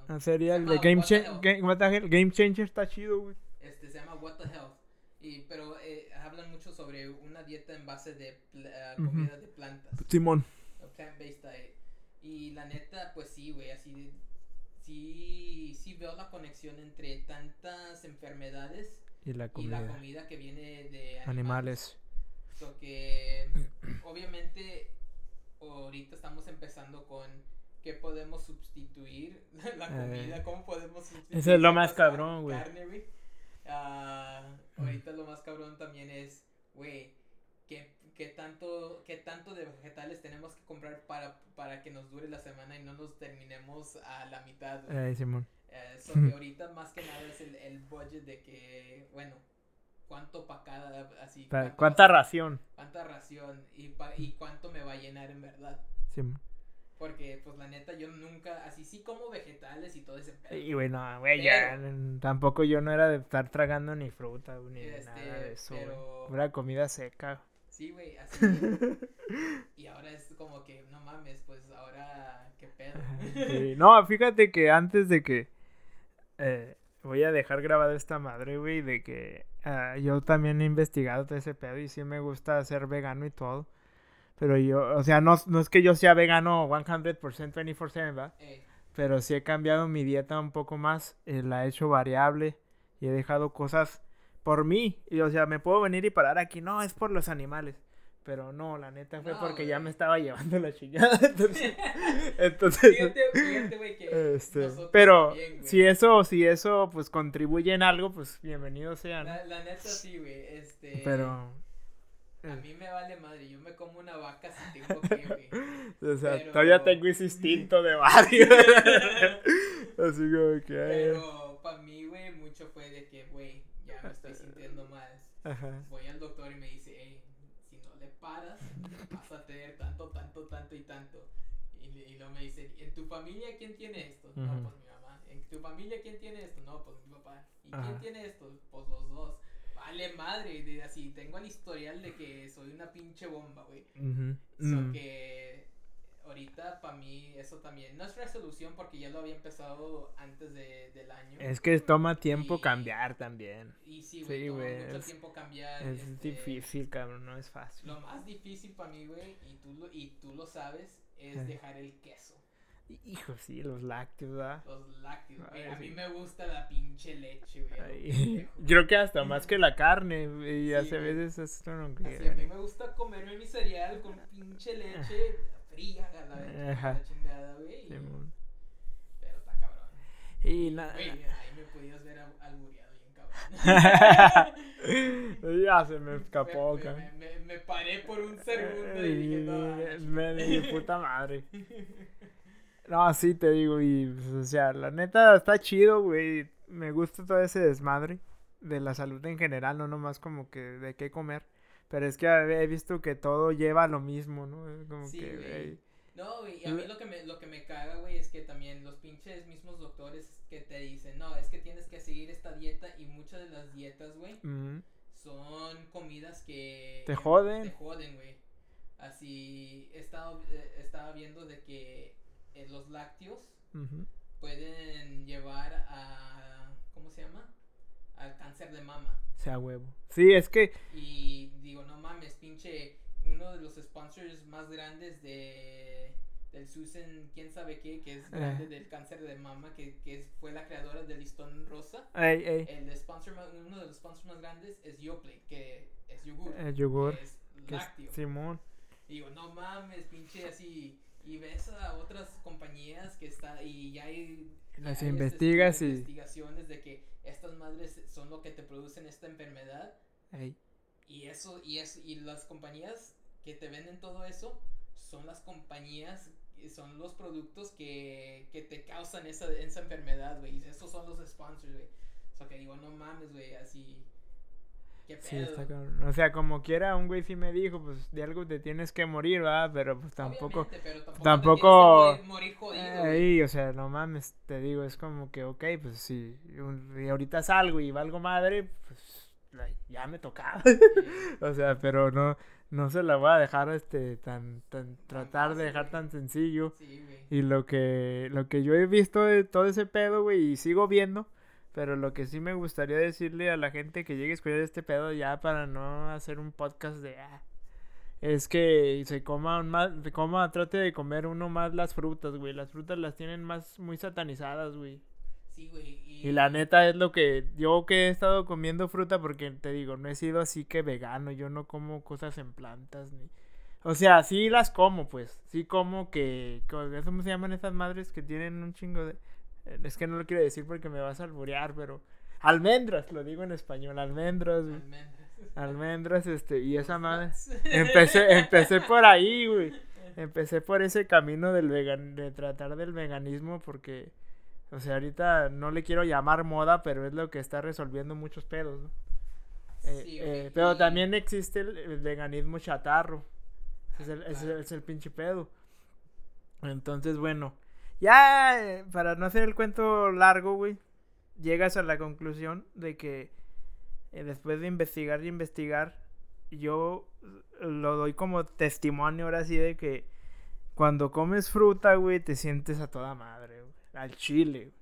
Uh, sería el de Game, Changer. Game Changer está chido, güey. Este, se llama What the Hell. Y, pero eh, hablan mucho sobre una dieta en base de uh, comida de plantas. Simón. Plant-based diet. Y la neta, pues sí, güey, así sí, sí veo la conexión entre tantas enfermedades y la comida, y la comida que viene de animales. animales. Que obviamente ahorita estamos empezando con qué podemos sustituir la eh, comida, cómo podemos sustituir. Eso es lo más cabrón, güey. Uh, ahorita lo más cabrón también es, güey, ¿qué, ¿qué, tanto, ¿qué tanto de vegetales tenemos que comprar para, para que nos dure la semana y no nos terminemos a la mitad? Eh, Simón. Eh, so que ahorita más que nada es el, el budget de que, bueno, cuánto para cada, así. ¿Cuánta ración? Cuánta ración y, pa, y cuánto me va a llenar en verdad. Simón. Porque, pues, la neta, yo nunca, así sí como vegetales y todo ese pedo. Y bueno, güey, ya, tampoco yo no era de estar tragando ni fruta, ni este, nada de eso, pero... Pura comida seca. Sí, güey, así. y ahora es como que, no mames, pues, ahora, qué pedo. sí. No, fíjate que antes de que, eh, voy a dejar grabada esta madre, güey, de que uh, yo también he investigado todo ese pedo y sí me gusta ser vegano y todo. Pero yo, o sea, no, no es que yo sea vegano 100% 24/7, ¿verdad? Pero sí he cambiado mi dieta un poco más, eh, la he hecho variable y he dejado cosas por mí. Y, o sea, me puedo venir y parar aquí, no, es por los animales. Pero no, la neta fue porque ya me estaba llevando la chingada. Entonces, entonces fíjate, fíjate, güey, que este, pero si eso, si eso pues contribuye en algo, pues bienvenido sea. La, la neta sí, güey, este. Pero a mí me vale madre, yo me como una vaca si tengo que, güey. O sea, todavía tengo ese instinto de barrio. Así como que. Pero para mí, güey, mucho fue de que, güey, ya me estoy sintiendo mal. Ajá. Voy al doctor y me dice, hey, si no le paras, vas a tener tanto, tanto, tanto y tanto. Y, y luego me dice, ¿en tu familia quién tiene esto? No, pues mi mamá. ¿En tu familia quién tiene esto? No, pues mi papá. ¿Y quién tiene esto? Pues los dos vale madre, de, así, tengo el historial de que soy una pinche bomba, güey. Uh que ahorita para mí eso también no es resolución porque ya lo había empezado antes de, del año. Es que toma tiempo cambiar también. Y sí, güey, toma mucho tiempo cambiar. Es este, difícil, cabrón, no es fácil. Lo más difícil para mí, güey, y tú, lo, y tú lo sabes, es dejar el queso. Hijo, sí, los lácteos, ¿verdad? Los lácteos, güey. A mí me gusta la pinche leche, güey. Creo que hasta más que la carne, y hace veces esto no Así, a mí me gusta comerme mi cereal con pinche leche fría, a la, vez, la chingada, güey. Pero está cabrón. Y nada. Güey, ahí me podías ver albureado bien cabrón. ya se me escapó, me, me, me, me, paré por un segundo y dije, no, me di puta madre. No, sí te digo, y pues, o sea, la neta está chido, güey. Me gusta todo ese desmadre de la salud en general, no nomás como que de qué comer. Pero es que he visto que todo lleva lo mismo, ¿no? Como sí, que, güey. No, güey, y a mí lo que, me, lo que me caga, güey, es que también los pinches mismos doctores que te dicen, no, es que tienes que seguir esta dieta y muchas de las dietas, güey, son comidas que... Te joden. Te joden, güey. Así, he estado, eh, estaba viendo de que eh, los lácteos pueden llevar a, ¿cómo se llama? Al cáncer de mama. Sea huevo. Sí, es que... Y digo, no mames, mames, pinche, uno de los sponsors más grandes de del Susan, quién sabe qué, que es grande Eh. del cáncer de mama, que, que fue la creadora del listón rosa. Ey, ey. El sponsor, uno de los sponsors más grandes es Yoplait, que es yogur. El yogur. que es que es lácteo. Simón. Digo, no mames, pinche así. Y ves a otras compañías que está y ya hay. Las ya hay investigas este, y- investigaciones de que estas madres son lo que te producen esta enfermedad. Ey. Y eso, y eso, y las compañías que te venden todo eso son las compañías, y son los productos que, que te causan esa, esa enfermedad, güey. Esos son los sponsors, güey. O sea que digo, no mames, güey, así. ¿Qué pedo? Sí, está cabrón. O sea, como quiera, un güey sí me dijo, pues de algo te tienes que morir, ¿verdad? Pero pues tampoco. Pero tampoco. te tampoco- que morir, morir jodido. Ahí, o sea, no mames, te digo, es como que, ok, pues si y ahorita salgo y valgo madre, pues ya me tocaba. o sea, pero no, no se la voy a dejar este tan, tan, tratar de dejar tan sencillo. Sí, güey. Y lo que, lo que yo he visto de todo ese pedo, güey, y sigo viendo, pero lo que sí me gustaría decirle a la gente que llegue a escuchar este pedo ya para no hacer un podcast de... ah, es que se coma más, se coma, trate de comer uno más las frutas, güey. Las frutas las tienen más muy satanizadas, güey. Sí, güey. Y, Y la neta es lo que yo que he estado comiendo fruta porque te digo, no he sido así que vegano, yo no como cosas en plantas ni o sea, sí las como, pues. Sí como que ¿cómo se llaman esas madres que tienen un chingo de es que no lo quiero decir porque me vas a alburear, pero almendras, lo digo en español, almendras, güey. Almendras. Almendras este y esa madre. Empecé empecé por ahí, güey. Empecé por ese camino del vegan, de tratar del veganismo porque, o sea, ahorita no le quiero llamar moda, pero es lo que está resolviendo muchos pedos, ¿no? Eh, Sí, eh, güey, pero también existe el, el veganismo chatarro. Es el, es, el- Claro. es el pinche pedo. Entonces, bueno, ya eh, para no hacer el cuento largo, güey, llegas a la conclusión de que eh, después de investigar y investigar, yo eh, lo doy como testimonio ahora sí de que cuando comes fruta, güey, te sientes a toda madre, güey, al chile.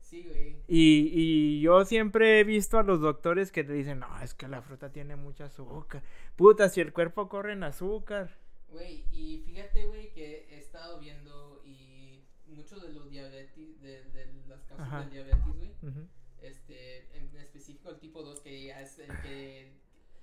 Sí, güey. Y, y yo siempre he visto a los doctores que te dicen, no, es que la fruta tiene mucha azúcar. Puta, si el cuerpo corre en azúcar. Güey, y fíjate, güey, que he estado viendo y muchos de los diabetes, de, de las causas Ajá. del diabetes, güey, este, en específico el tipo 2, que ya es el que,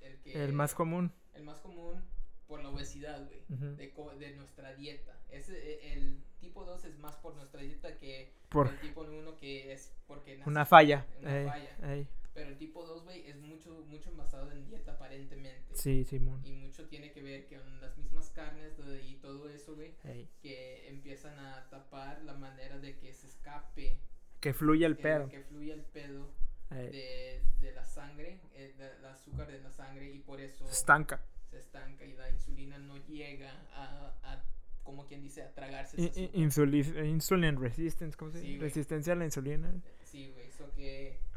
el que... El más común. El más común por la obesidad, güey, Ujú. de, co- de nuestra dieta. Ese, e- el tipo 2 es más por nuestra dieta que Por el tipo 1 que es porque una naciste, falla. Una Ey, falla. ey. Pero el tipo 2, güey, es mucho, mucho basado en dieta aparentemente. Sí, Simón. Y mucho tiene que ver con las mismas carnes y todo eso, güey, Ey. que empiezan a tapar la manera de que se escape, Que fluye el que, pedo. que fluya el pedo de, de la sangre, eh, de- el azúcar de la sangre y por eso Se estanca. se estanca y la insulina no llega a, a como quien dice, a tragarse I- ese i- azúcar. insuli- insulin resistance, ¿cómo se dice? Resistencia a la insulina. Sí, güey, eso que,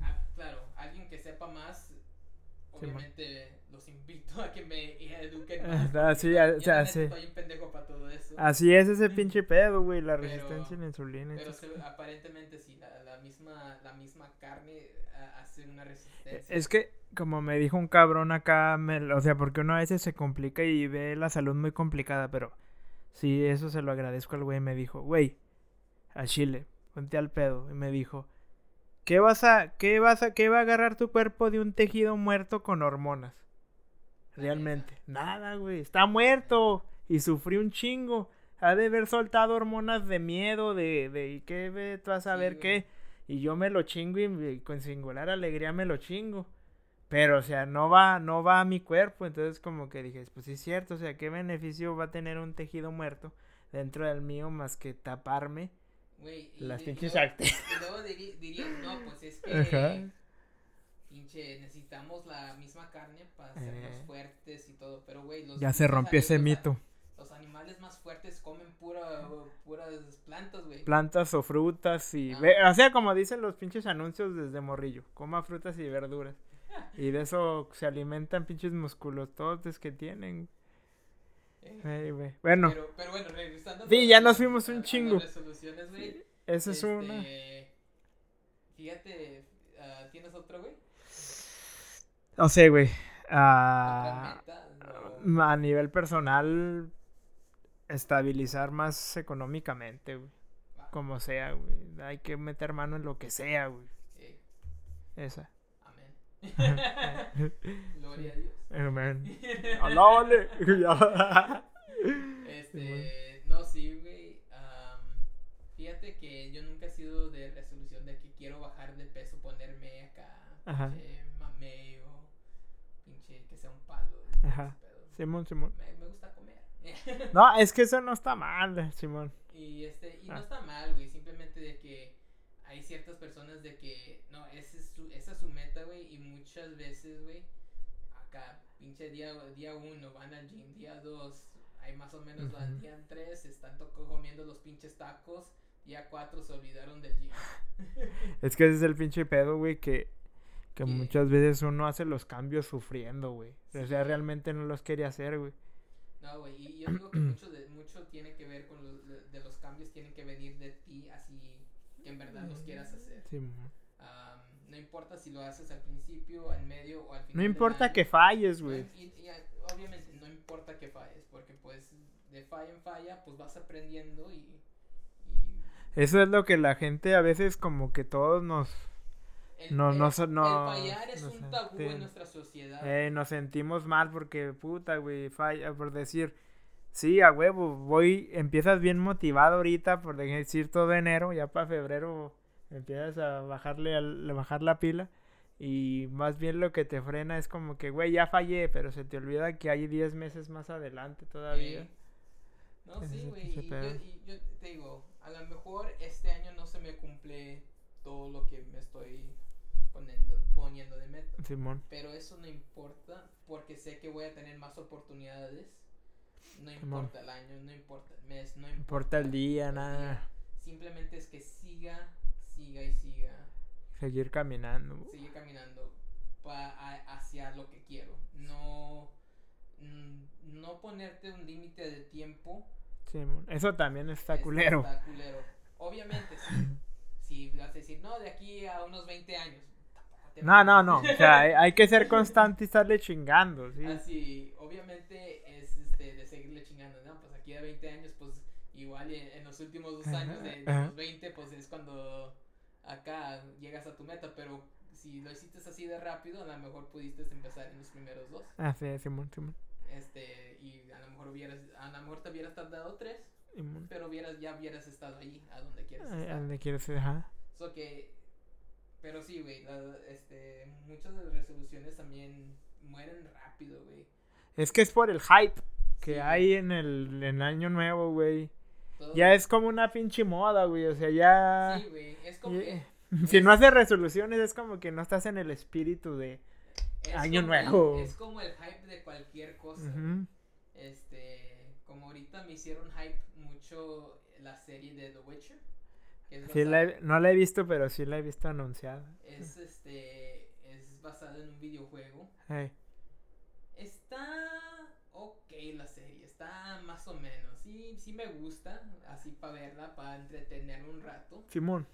ah, claro, alguien que sepa más, obviamente los invito a que me eduquen Ah, más. ah, sí, o sea, la neta sí. Estoy un pendejo para todo eso. Así es ese pinche pedo, güey, la Pero- resistencia a la insulina. Pero se- aparentemente sí, la, la misma, la misma carne ah, hace una Eh, resistencia. Es que, como me dijo un cabrón acá, me- o sea, porque uno a veces se complica y ve la salud muy complicada, pero sí, eso se lo agradezco al güey. Me dijo, güey, a Chile, ponte al pedo. Y me dijo, ¿qué vas a, qué vas a, qué va a agarrar tu cuerpo de un tejido muerto con hormonas? Realmente, nada, güey, está muerto y sufrí un chingo. Ha de haber soltado hormonas de miedo, de, de, ¿y qué? Tú vas a ver qué. Y yo me lo chingo y me- con singular alegría me lo chingo. Pero, o sea, no va, no va a mi cuerpo. Entonces, como que dije, pues sí es cierto. O sea, ¿qué beneficio va a tener un tejido muerto dentro del mío más que taparme y las de- pinches luego-? Y luego dirían, no, pues es que Ajá. pinche necesitamos la misma carne para hacernos Eh. fuertes y todo, pero güey, los Ya se rompió ese mito. Animales más fuertes comen pura puras plantas, güey. Plantas o frutas y... Ah. O sea, como dicen los pinches anuncios desde morrillo. Coma frutas y verduras. Y de eso se alimentan pinches músculos todos que tienen. Eh. Bueno, Pero, pero bueno, regresando Sí, ya nos fuimos un chingo. resoluciones, güey. esa es este, una... Fíjate, ah, ¿tienes otro, güey? No sé, güey. Meta A nivel personal, estabilizar más económicamente, güey. Como sea, güey. Hay que meter mano en lo que sea, güey. Sí. Esa. Amén. Gloria a Dios. Amén. Alábale. Este, no, sí, güey. fíjate que yo nunca he sido de resolución de que quiero bajar de peso, ponerme acá, Ajá. pinche mameo, pinche que sea un palo. Ajá. Simón, Simón. Me. No, es que eso no está mal, Simón. y este, y no Ah. está mal, güey, simplemente de que hay ciertas personas de que, no, ese es su, esa es su meta, güey, y muchas veces, güey, acá, pinche día, día uno, van al gym, día dos, ahí más o menos van, día tres, están comiendo los pinches tacos, día cuatro se olvidaron del gym. Es que ese es el pinche pedo, güey, que, que muchas veces uno hace los cambios sufriendo, güey. O sea, realmente no los quería hacer, güey. No, güey, y yo digo que mucho, de, mucho tiene que ver con los, de, de los cambios, tienen que venir de ti, así que en verdad los quieras hacer. Am, no importa si lo haces al principio, al medio o al final. No importa año. que falles, güey. y, y, obviamente no importa que falles, porque pues de falla en falla, pues vas aprendiendo y... y Eso es lo que la gente a veces como que todos nos, el, No, el- no no- el fallar es no un tabú en nuestra sociedad. eh, nos sentimos mal porque, puta, güey, falla por decir, sí, a huevo, voy, empiezas bien motivado ahorita por decir todo enero, ya para febrero empiezas a bajarle, al, a bajar la pila y más bien lo que te frena es como que, güey, ya fallé, pero se te olvida que hay 10 meses más adelante todavía. Eh, no, es sí, güey. Y, yo- y yo te digo, a lo mejor este año no se me cumple todo lo que me estoy poniendo, poniendo de meta. Simón, Pero eso no importa porque sé que voy a tener más oportunidades. No Simón. importa el año, no importa el mes, no importa el día, el nada, Simplemente es que siga, siga y siga. seguir caminando. Sigue caminando pa- a- hacia lo que quiero. No, no ponerte un límite de tiempo. Simón, eso también está es- culero. está culero. Obviamente, sí. Si vas a decir, no, de aquí a unos 20 años. No, no, no. O sea, hay, hay que ser constante y estarle chingando, sí. Así, obviamente es este, de seguirle chingando, ¿no? Pues aquí a 20 años, pues igual en, en los últimos dos años de, de los 20, pues es cuando acá llegas a tu meta, pero si lo hiciste así de rápido, a lo mejor pudiste empezar en los primeros dos. Ah, sí, Simón, Simón. Este, y a lo mejor hubieras, a lo mejor te hubieras tardado tres, Simón. pero hubieras, ya hubieras estado allí, a donde quieres Ay, ¿A estar. dónde quieres? Ajá. So que, pero sí, güey, este, muchas de las resoluciones también mueren rápido, güey. Es que es por el hype que Sí, hay en el en Año Nuevo, güey. Ya es como una pinche moda, güey. O sea, ya. Sí, güey, es como ya- que... Si no haces resoluciones, es como que no estás en el espíritu de. Es Año como nuevo. es como el hype de cualquier cosa. Este, como ahorita me hicieron hype mucho la serie de The Witcher. Sí, la he- no la he visto, pero sí la he visto anunciada. es este, es basada en un videojuego. Ey, Está ok la serie, está más o menos. Sí, sí me gusta, así para verla, para entretenerme un rato. Simón.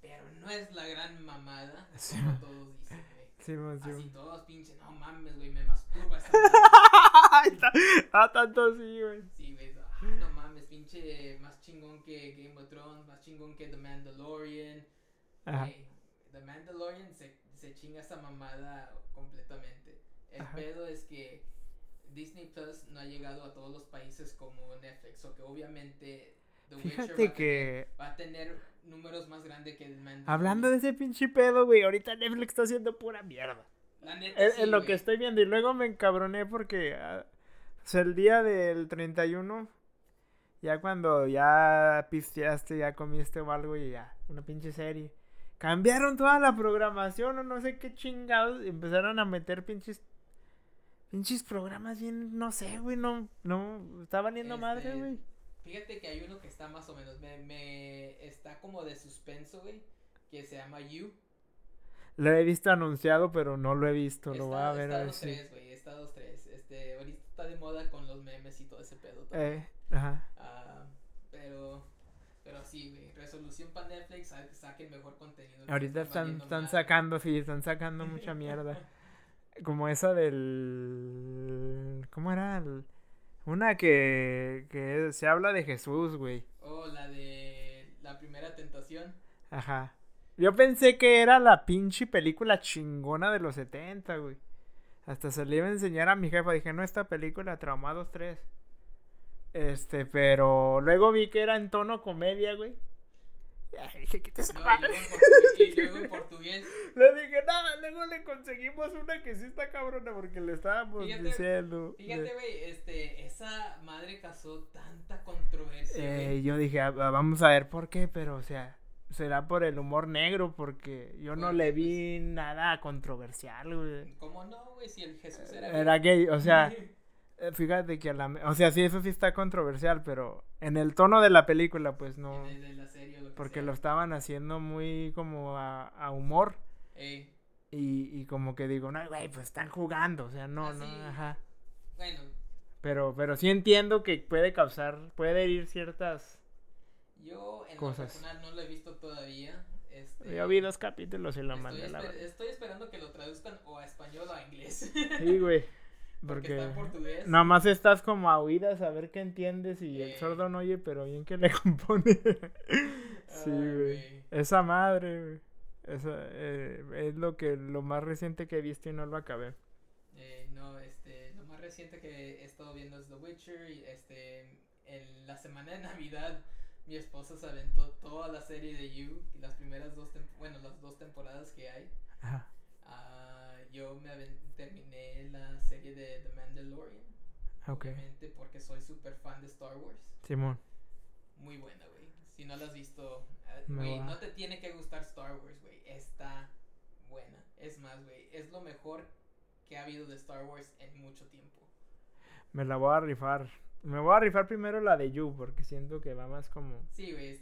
Pero no es la gran mamada, Sí. como todos dicen, güey. Simón, Así Simón. todos pinche, no mames, güey, me masturba esta madre". ah, tanto sí, güey. Sí, güey, ah, no mames, pinche más chingón que Game of Thrones, más chingón que The Mandalorian. Ajá. Güey, The Mandalorian se, se chinga esa mamada completamente. El Ajá. pedo es que Disney Plus no ha llegado a todos los países como Netflix, o que obviamente The Witcher va a, que. tener, va a tener números más grandes que The Mandalorian. Hablando de ese pinche pedo, güey. Ahorita Netflix está haciendo pura mierda. La neta, Es, sí, es lo güey. que estoy viendo. Y luego me encabroné porque. o sea, el día del 31. Ya cuando ya pisteaste, ya comiste o algo y ya. Una pinche serie. Cambiaron toda la programación o no sé qué chingados. y Empezaron a meter pinches. Pinches programas bien. No sé, güey. No. No. Está valiendo madre, Este, güey. Fíjate que hay uno que está más o menos, me, me está como de suspenso, güey, que se llama You. Lo he visto anunciado, pero no lo he visto. Lo voy a ver está a ver dos si. tres, güey, está dos tres. Este, ahorita está de moda con los memes y todo ese pedo. también. Eh, ajá. Ah, pero, pero sí, güey, resolución para Netflix, sa- saquen mejor contenido. Ahorita está están, están sacando, sí, están sacando mucha mierda. Como esa del. ¿Cómo ¿Cómo era? El- una que, que se habla de Jesús, güey. Oh, la de la primera tentación. Ajá. Yo pensé que era la pinche película chingona de los 70, güey. Hasta se le iba a enseñar a mi jefa. Dije, no, esta película, Traumados 3. Este, pero luego vi que era en tono comedia, güey. Dije, ¿qué te No, y luego en portugués. Le dije, nada, luego le conseguimos una que sí está cabrona porque le estábamos Fíjate- diciendo. Fíjate, güey, este, esa madre causó tanta controversia, Eh, yo dije, "Ah, vamos a ver por qué, pero o sea, será por el humor negro porque yo no le pues- vi nada controversial, güey. ¿Cómo no, güey? Si el Jesús era. Era gay, o sea, fíjate que a la... O sea, sí, eso sí está controversial, pero en el tono de la película, pues no. De la serie o lo que Porque sea. lo estaban haciendo muy como a, a humor Ey, y, y como que digo, no, güey, pues están jugando, o sea, no, Ah, no, ajá. bueno, Pero, pero sí entiendo que puede causar, puede herir ciertas... yo en Cosas. lo personal no lo he visto todavía. Este, Yo vi dos capítulos y lo mandé a la estoy esperando que lo traduzcan o a español o a inglés. Sí, güey. porque, Porque está en portugués. nada más estás como a oídas a ver qué entiendes y el sordo no oye, pero bien que le compone. sí, güey. Esa madre, güey. Esa, eh, es lo que lo más reciente que he visto y no lo acabé. Eh, no, este, lo más reciente que he estado viendo es The Witcher. Y este, en la semana de Navidad, mi esposa se aventó toda la serie de You, las primeras dos, bueno, las dos temporadas que hay. Ajá. Ah, yo me terminé la serie de The Mandalorian, Ok. obviamente porque soy súper fan de Star Wars. Simón. Muy buena, güey. Si no la has visto, ah, güey, no te tiene que gustar Star Wars, güey. Está buena. Es más, güey, es lo mejor que ha habido de Star Wars en mucho tiempo. Me la voy a rifar. Me voy a rifar primero la de You porque siento que va más como... Sí, güey,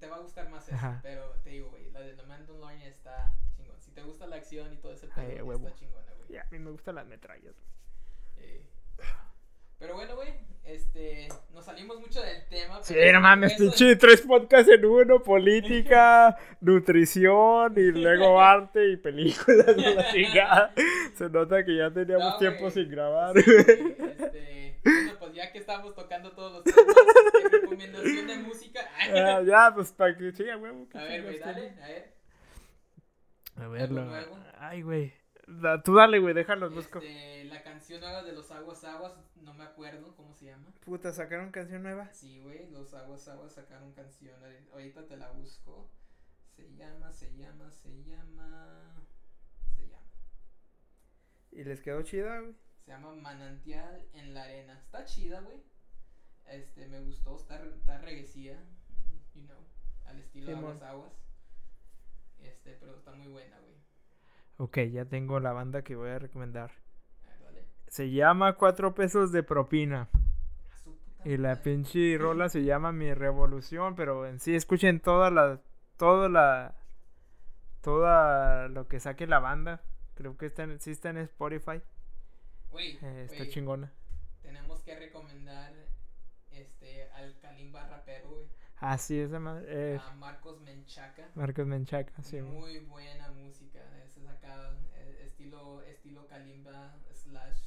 te va a gustar más eso. Ajá. Pero te digo, güey, la de The Mandalorian está te gusta la acción y todo ese Ay, pedo, huevo. está chingona, güey. Ya, a mí me gustan las metrallas. Eh, Pero bueno, güey, este, nos salimos mucho del tema. Sí, no mames, pinche tres podcasts en uno, política, nutrición y luego arte y películas de la chingada. Se nota que ya teníamos No, tiempo güey. sin grabar. Sí, güey, este, bueno, pues ya que estamos tocando todos los temas, recomendación de música. Ah, ya, pues para que siga. ¿qué a ver, güey, dale, a ver. A verlo. ¿Algo nuevo? Ay, güey. Da- Tú dale, güey, déjalos, busco. Este, la canción nueva de los Aguas Aguas, no me acuerdo cómo se llama. Puta, ¿sacaron canción nueva? Sí, güey, los Aguas Aguas sacaron canción. ahori- Ahorita te la busco. Se llama, se llama, se llama. Se llama. ¿Y les quedó chida, güey? Se llama Manantial en la Arena. Está chida, güey. Este, me gustó. Está, está reguecida. You know. Al estilo Simón. Aguas Aguas. Este, pero está muy buena, güey. Ok, ya tengo la banda que voy a recomendar. Se llama Cuatro pesos de propina. Y la pinche rola se llama Mi Revolución, pero en sí escuchen toda la, toda la, toda lo que saque la banda. Creo que está en, sí está en Spotify. Eh, está chingona. tenemos que recomendar este al Kalimba rapero, güey. Ah, sí, esa madre. eh, A Marcos Menchaca. Marcos Menchaca, sí. Muy buena música. Ese es acá eh, estilo estilo Kalimba slash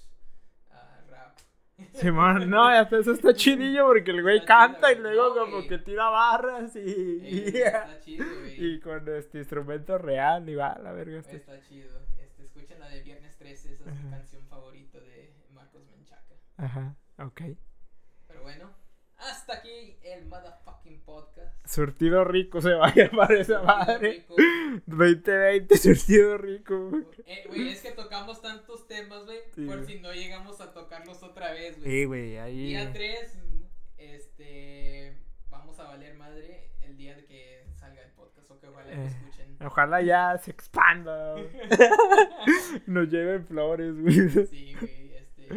ah, rap. Simón, no, hasta eso está chidillo porque el güey Está chido, canta y luego No, como que tira barras y, Ey, y, está chido, güey. y con este instrumento real y va, la verga. está- Está chido. Este, escuchen la de Viernes 13, esa es mi canción favorita de Marcos Menchaca. Ajá, ok. Pero bueno, hasta aquí el motherfucking podcast. Surtido rico se va a llamar esa madre. Rico. 2020, surtido rico. güey. Eh, güey, es que tocamos tantos temas, güey, Sí, por si no llegamos a tocarlos otra vez, güey. Sí, güey, ahí. Día 3, este, vamos a valer madre el día de que salga el podcast, o que ojalá lo Eh, escuchen. Ojalá ya se expanda. Nos lleven flores, güey. Sí, güey, este,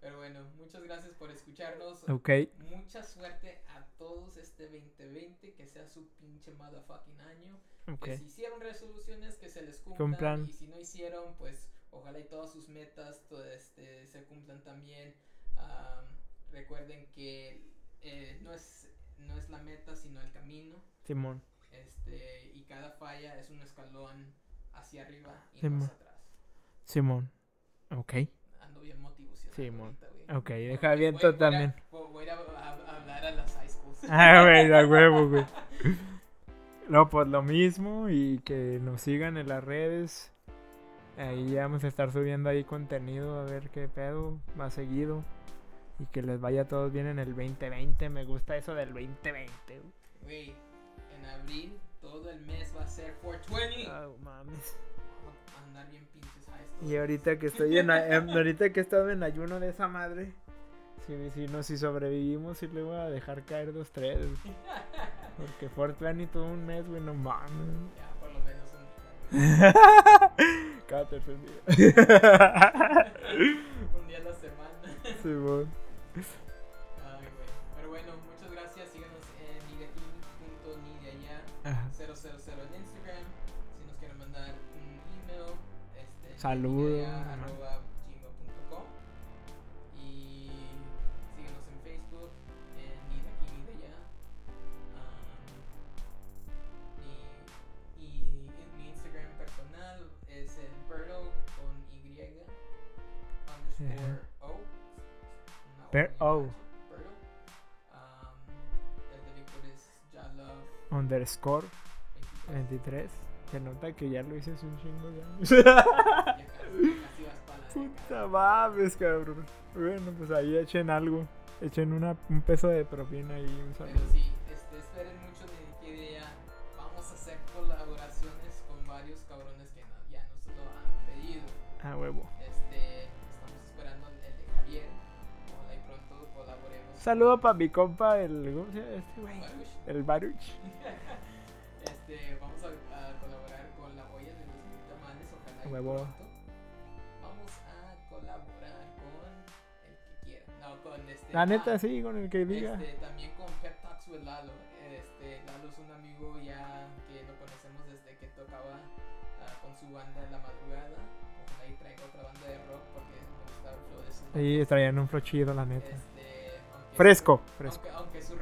pero bueno, muchas gracias por escucharnos. Ok, Mucha suerte a todos este 2020, que sea su pinche motherfucking año. ok. Que si hicieron resoluciones, que se les cumplan. Cumplan. Y si no hicieron, pues ojalá y todas sus metas to- este, se cumplan también. Am, recuerden que eh, no, es, no es la meta, sino el camino. Simón. Este, y cada falla es un escalón hacia arriba y Simón. hacia atrás. Simón. Ok. Ando bien motivacional. Sí, mon. ahorita. Ok, deja Voy- voy- viento voy a- también. Voy a hablar a las high schools. Ah, güey, da huevo, güey. No, pues lo mismo y que nos sigan en las redes. Ahí vamos a estar subiendo ahí contenido a ver qué pedo más seguido. Y que les vaya a todos bien en el 2020. Me gusta eso del 2020. güey. En abril todo el mes va a ser 420. Ah, mames. Vamos a andar bien. Y ahorita que estoy en, em, ahorita que he estado en ayuno de esa madre. Si, no, si sobrevivimos, sí le voy a dejar caer dos, tres. Porque 420 todo un mes, güey, no mames. Ya, por lo menos un, Cada tercer día. un día a la semana. Sí, güey. Saludo, ni de allá, ajá. arroba gmail.com. Y síganos en Facebook, en aquí allá. Um, y, mi Instagram personal es el Berto con Y underscore O. Una Per- y una O. H, Berto. Um, el de Víctor es Underscore 23. 23. Se nota que ya lo hice hace un chingo de años. Puta mames, cabrón. Bueno, pues ahí echen algo. Echen una, un peso de propina y un Pero saludo. sí, este, esperen mucho de qué idea. Vamos a hacer colaboraciones con varios cabrones que no- ya nos lo han pedido. Ah, huevo. Este, estamos esperando el de Javier. Ojalá y pronto colaboremos. Saludo para mi compa, el. ¿Cómo se llama este güey? Baruch. El Baruch. Huevo. Vamos a colaborar con el que quiera. No, con este. La neta, ah, sí, con el que diga. Este, también con Pep Talks with Lalo. Este, Lalo es un amigo ya que lo conocemos desde que tocaba ah, con su banda en la madrugada. Ojalá y traiga otra banda de rock porque me gusta el flow de sus Sí, traían un flow chido, la neta. Este, Fresco, su- fresco. Aunque, aunque su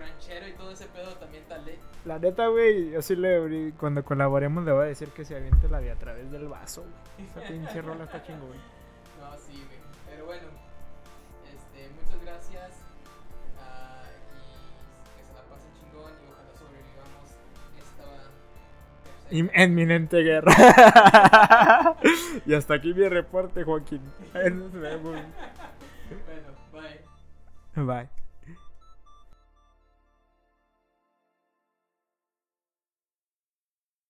La neta, güey, yo sí le. Cuando colaboremos, le voy a decir que se aviente la de a través del vaso. güey. Esa pinche rola está chingón. No, sí, güey. Pero bueno, este, muchas gracias. ah, y que se la pasen chingón y ojalá sobrevivamos esta Inminente guerra. y hasta aquí mi reporte, Joaquín. Nos vemos. Bueno, bye. Bye.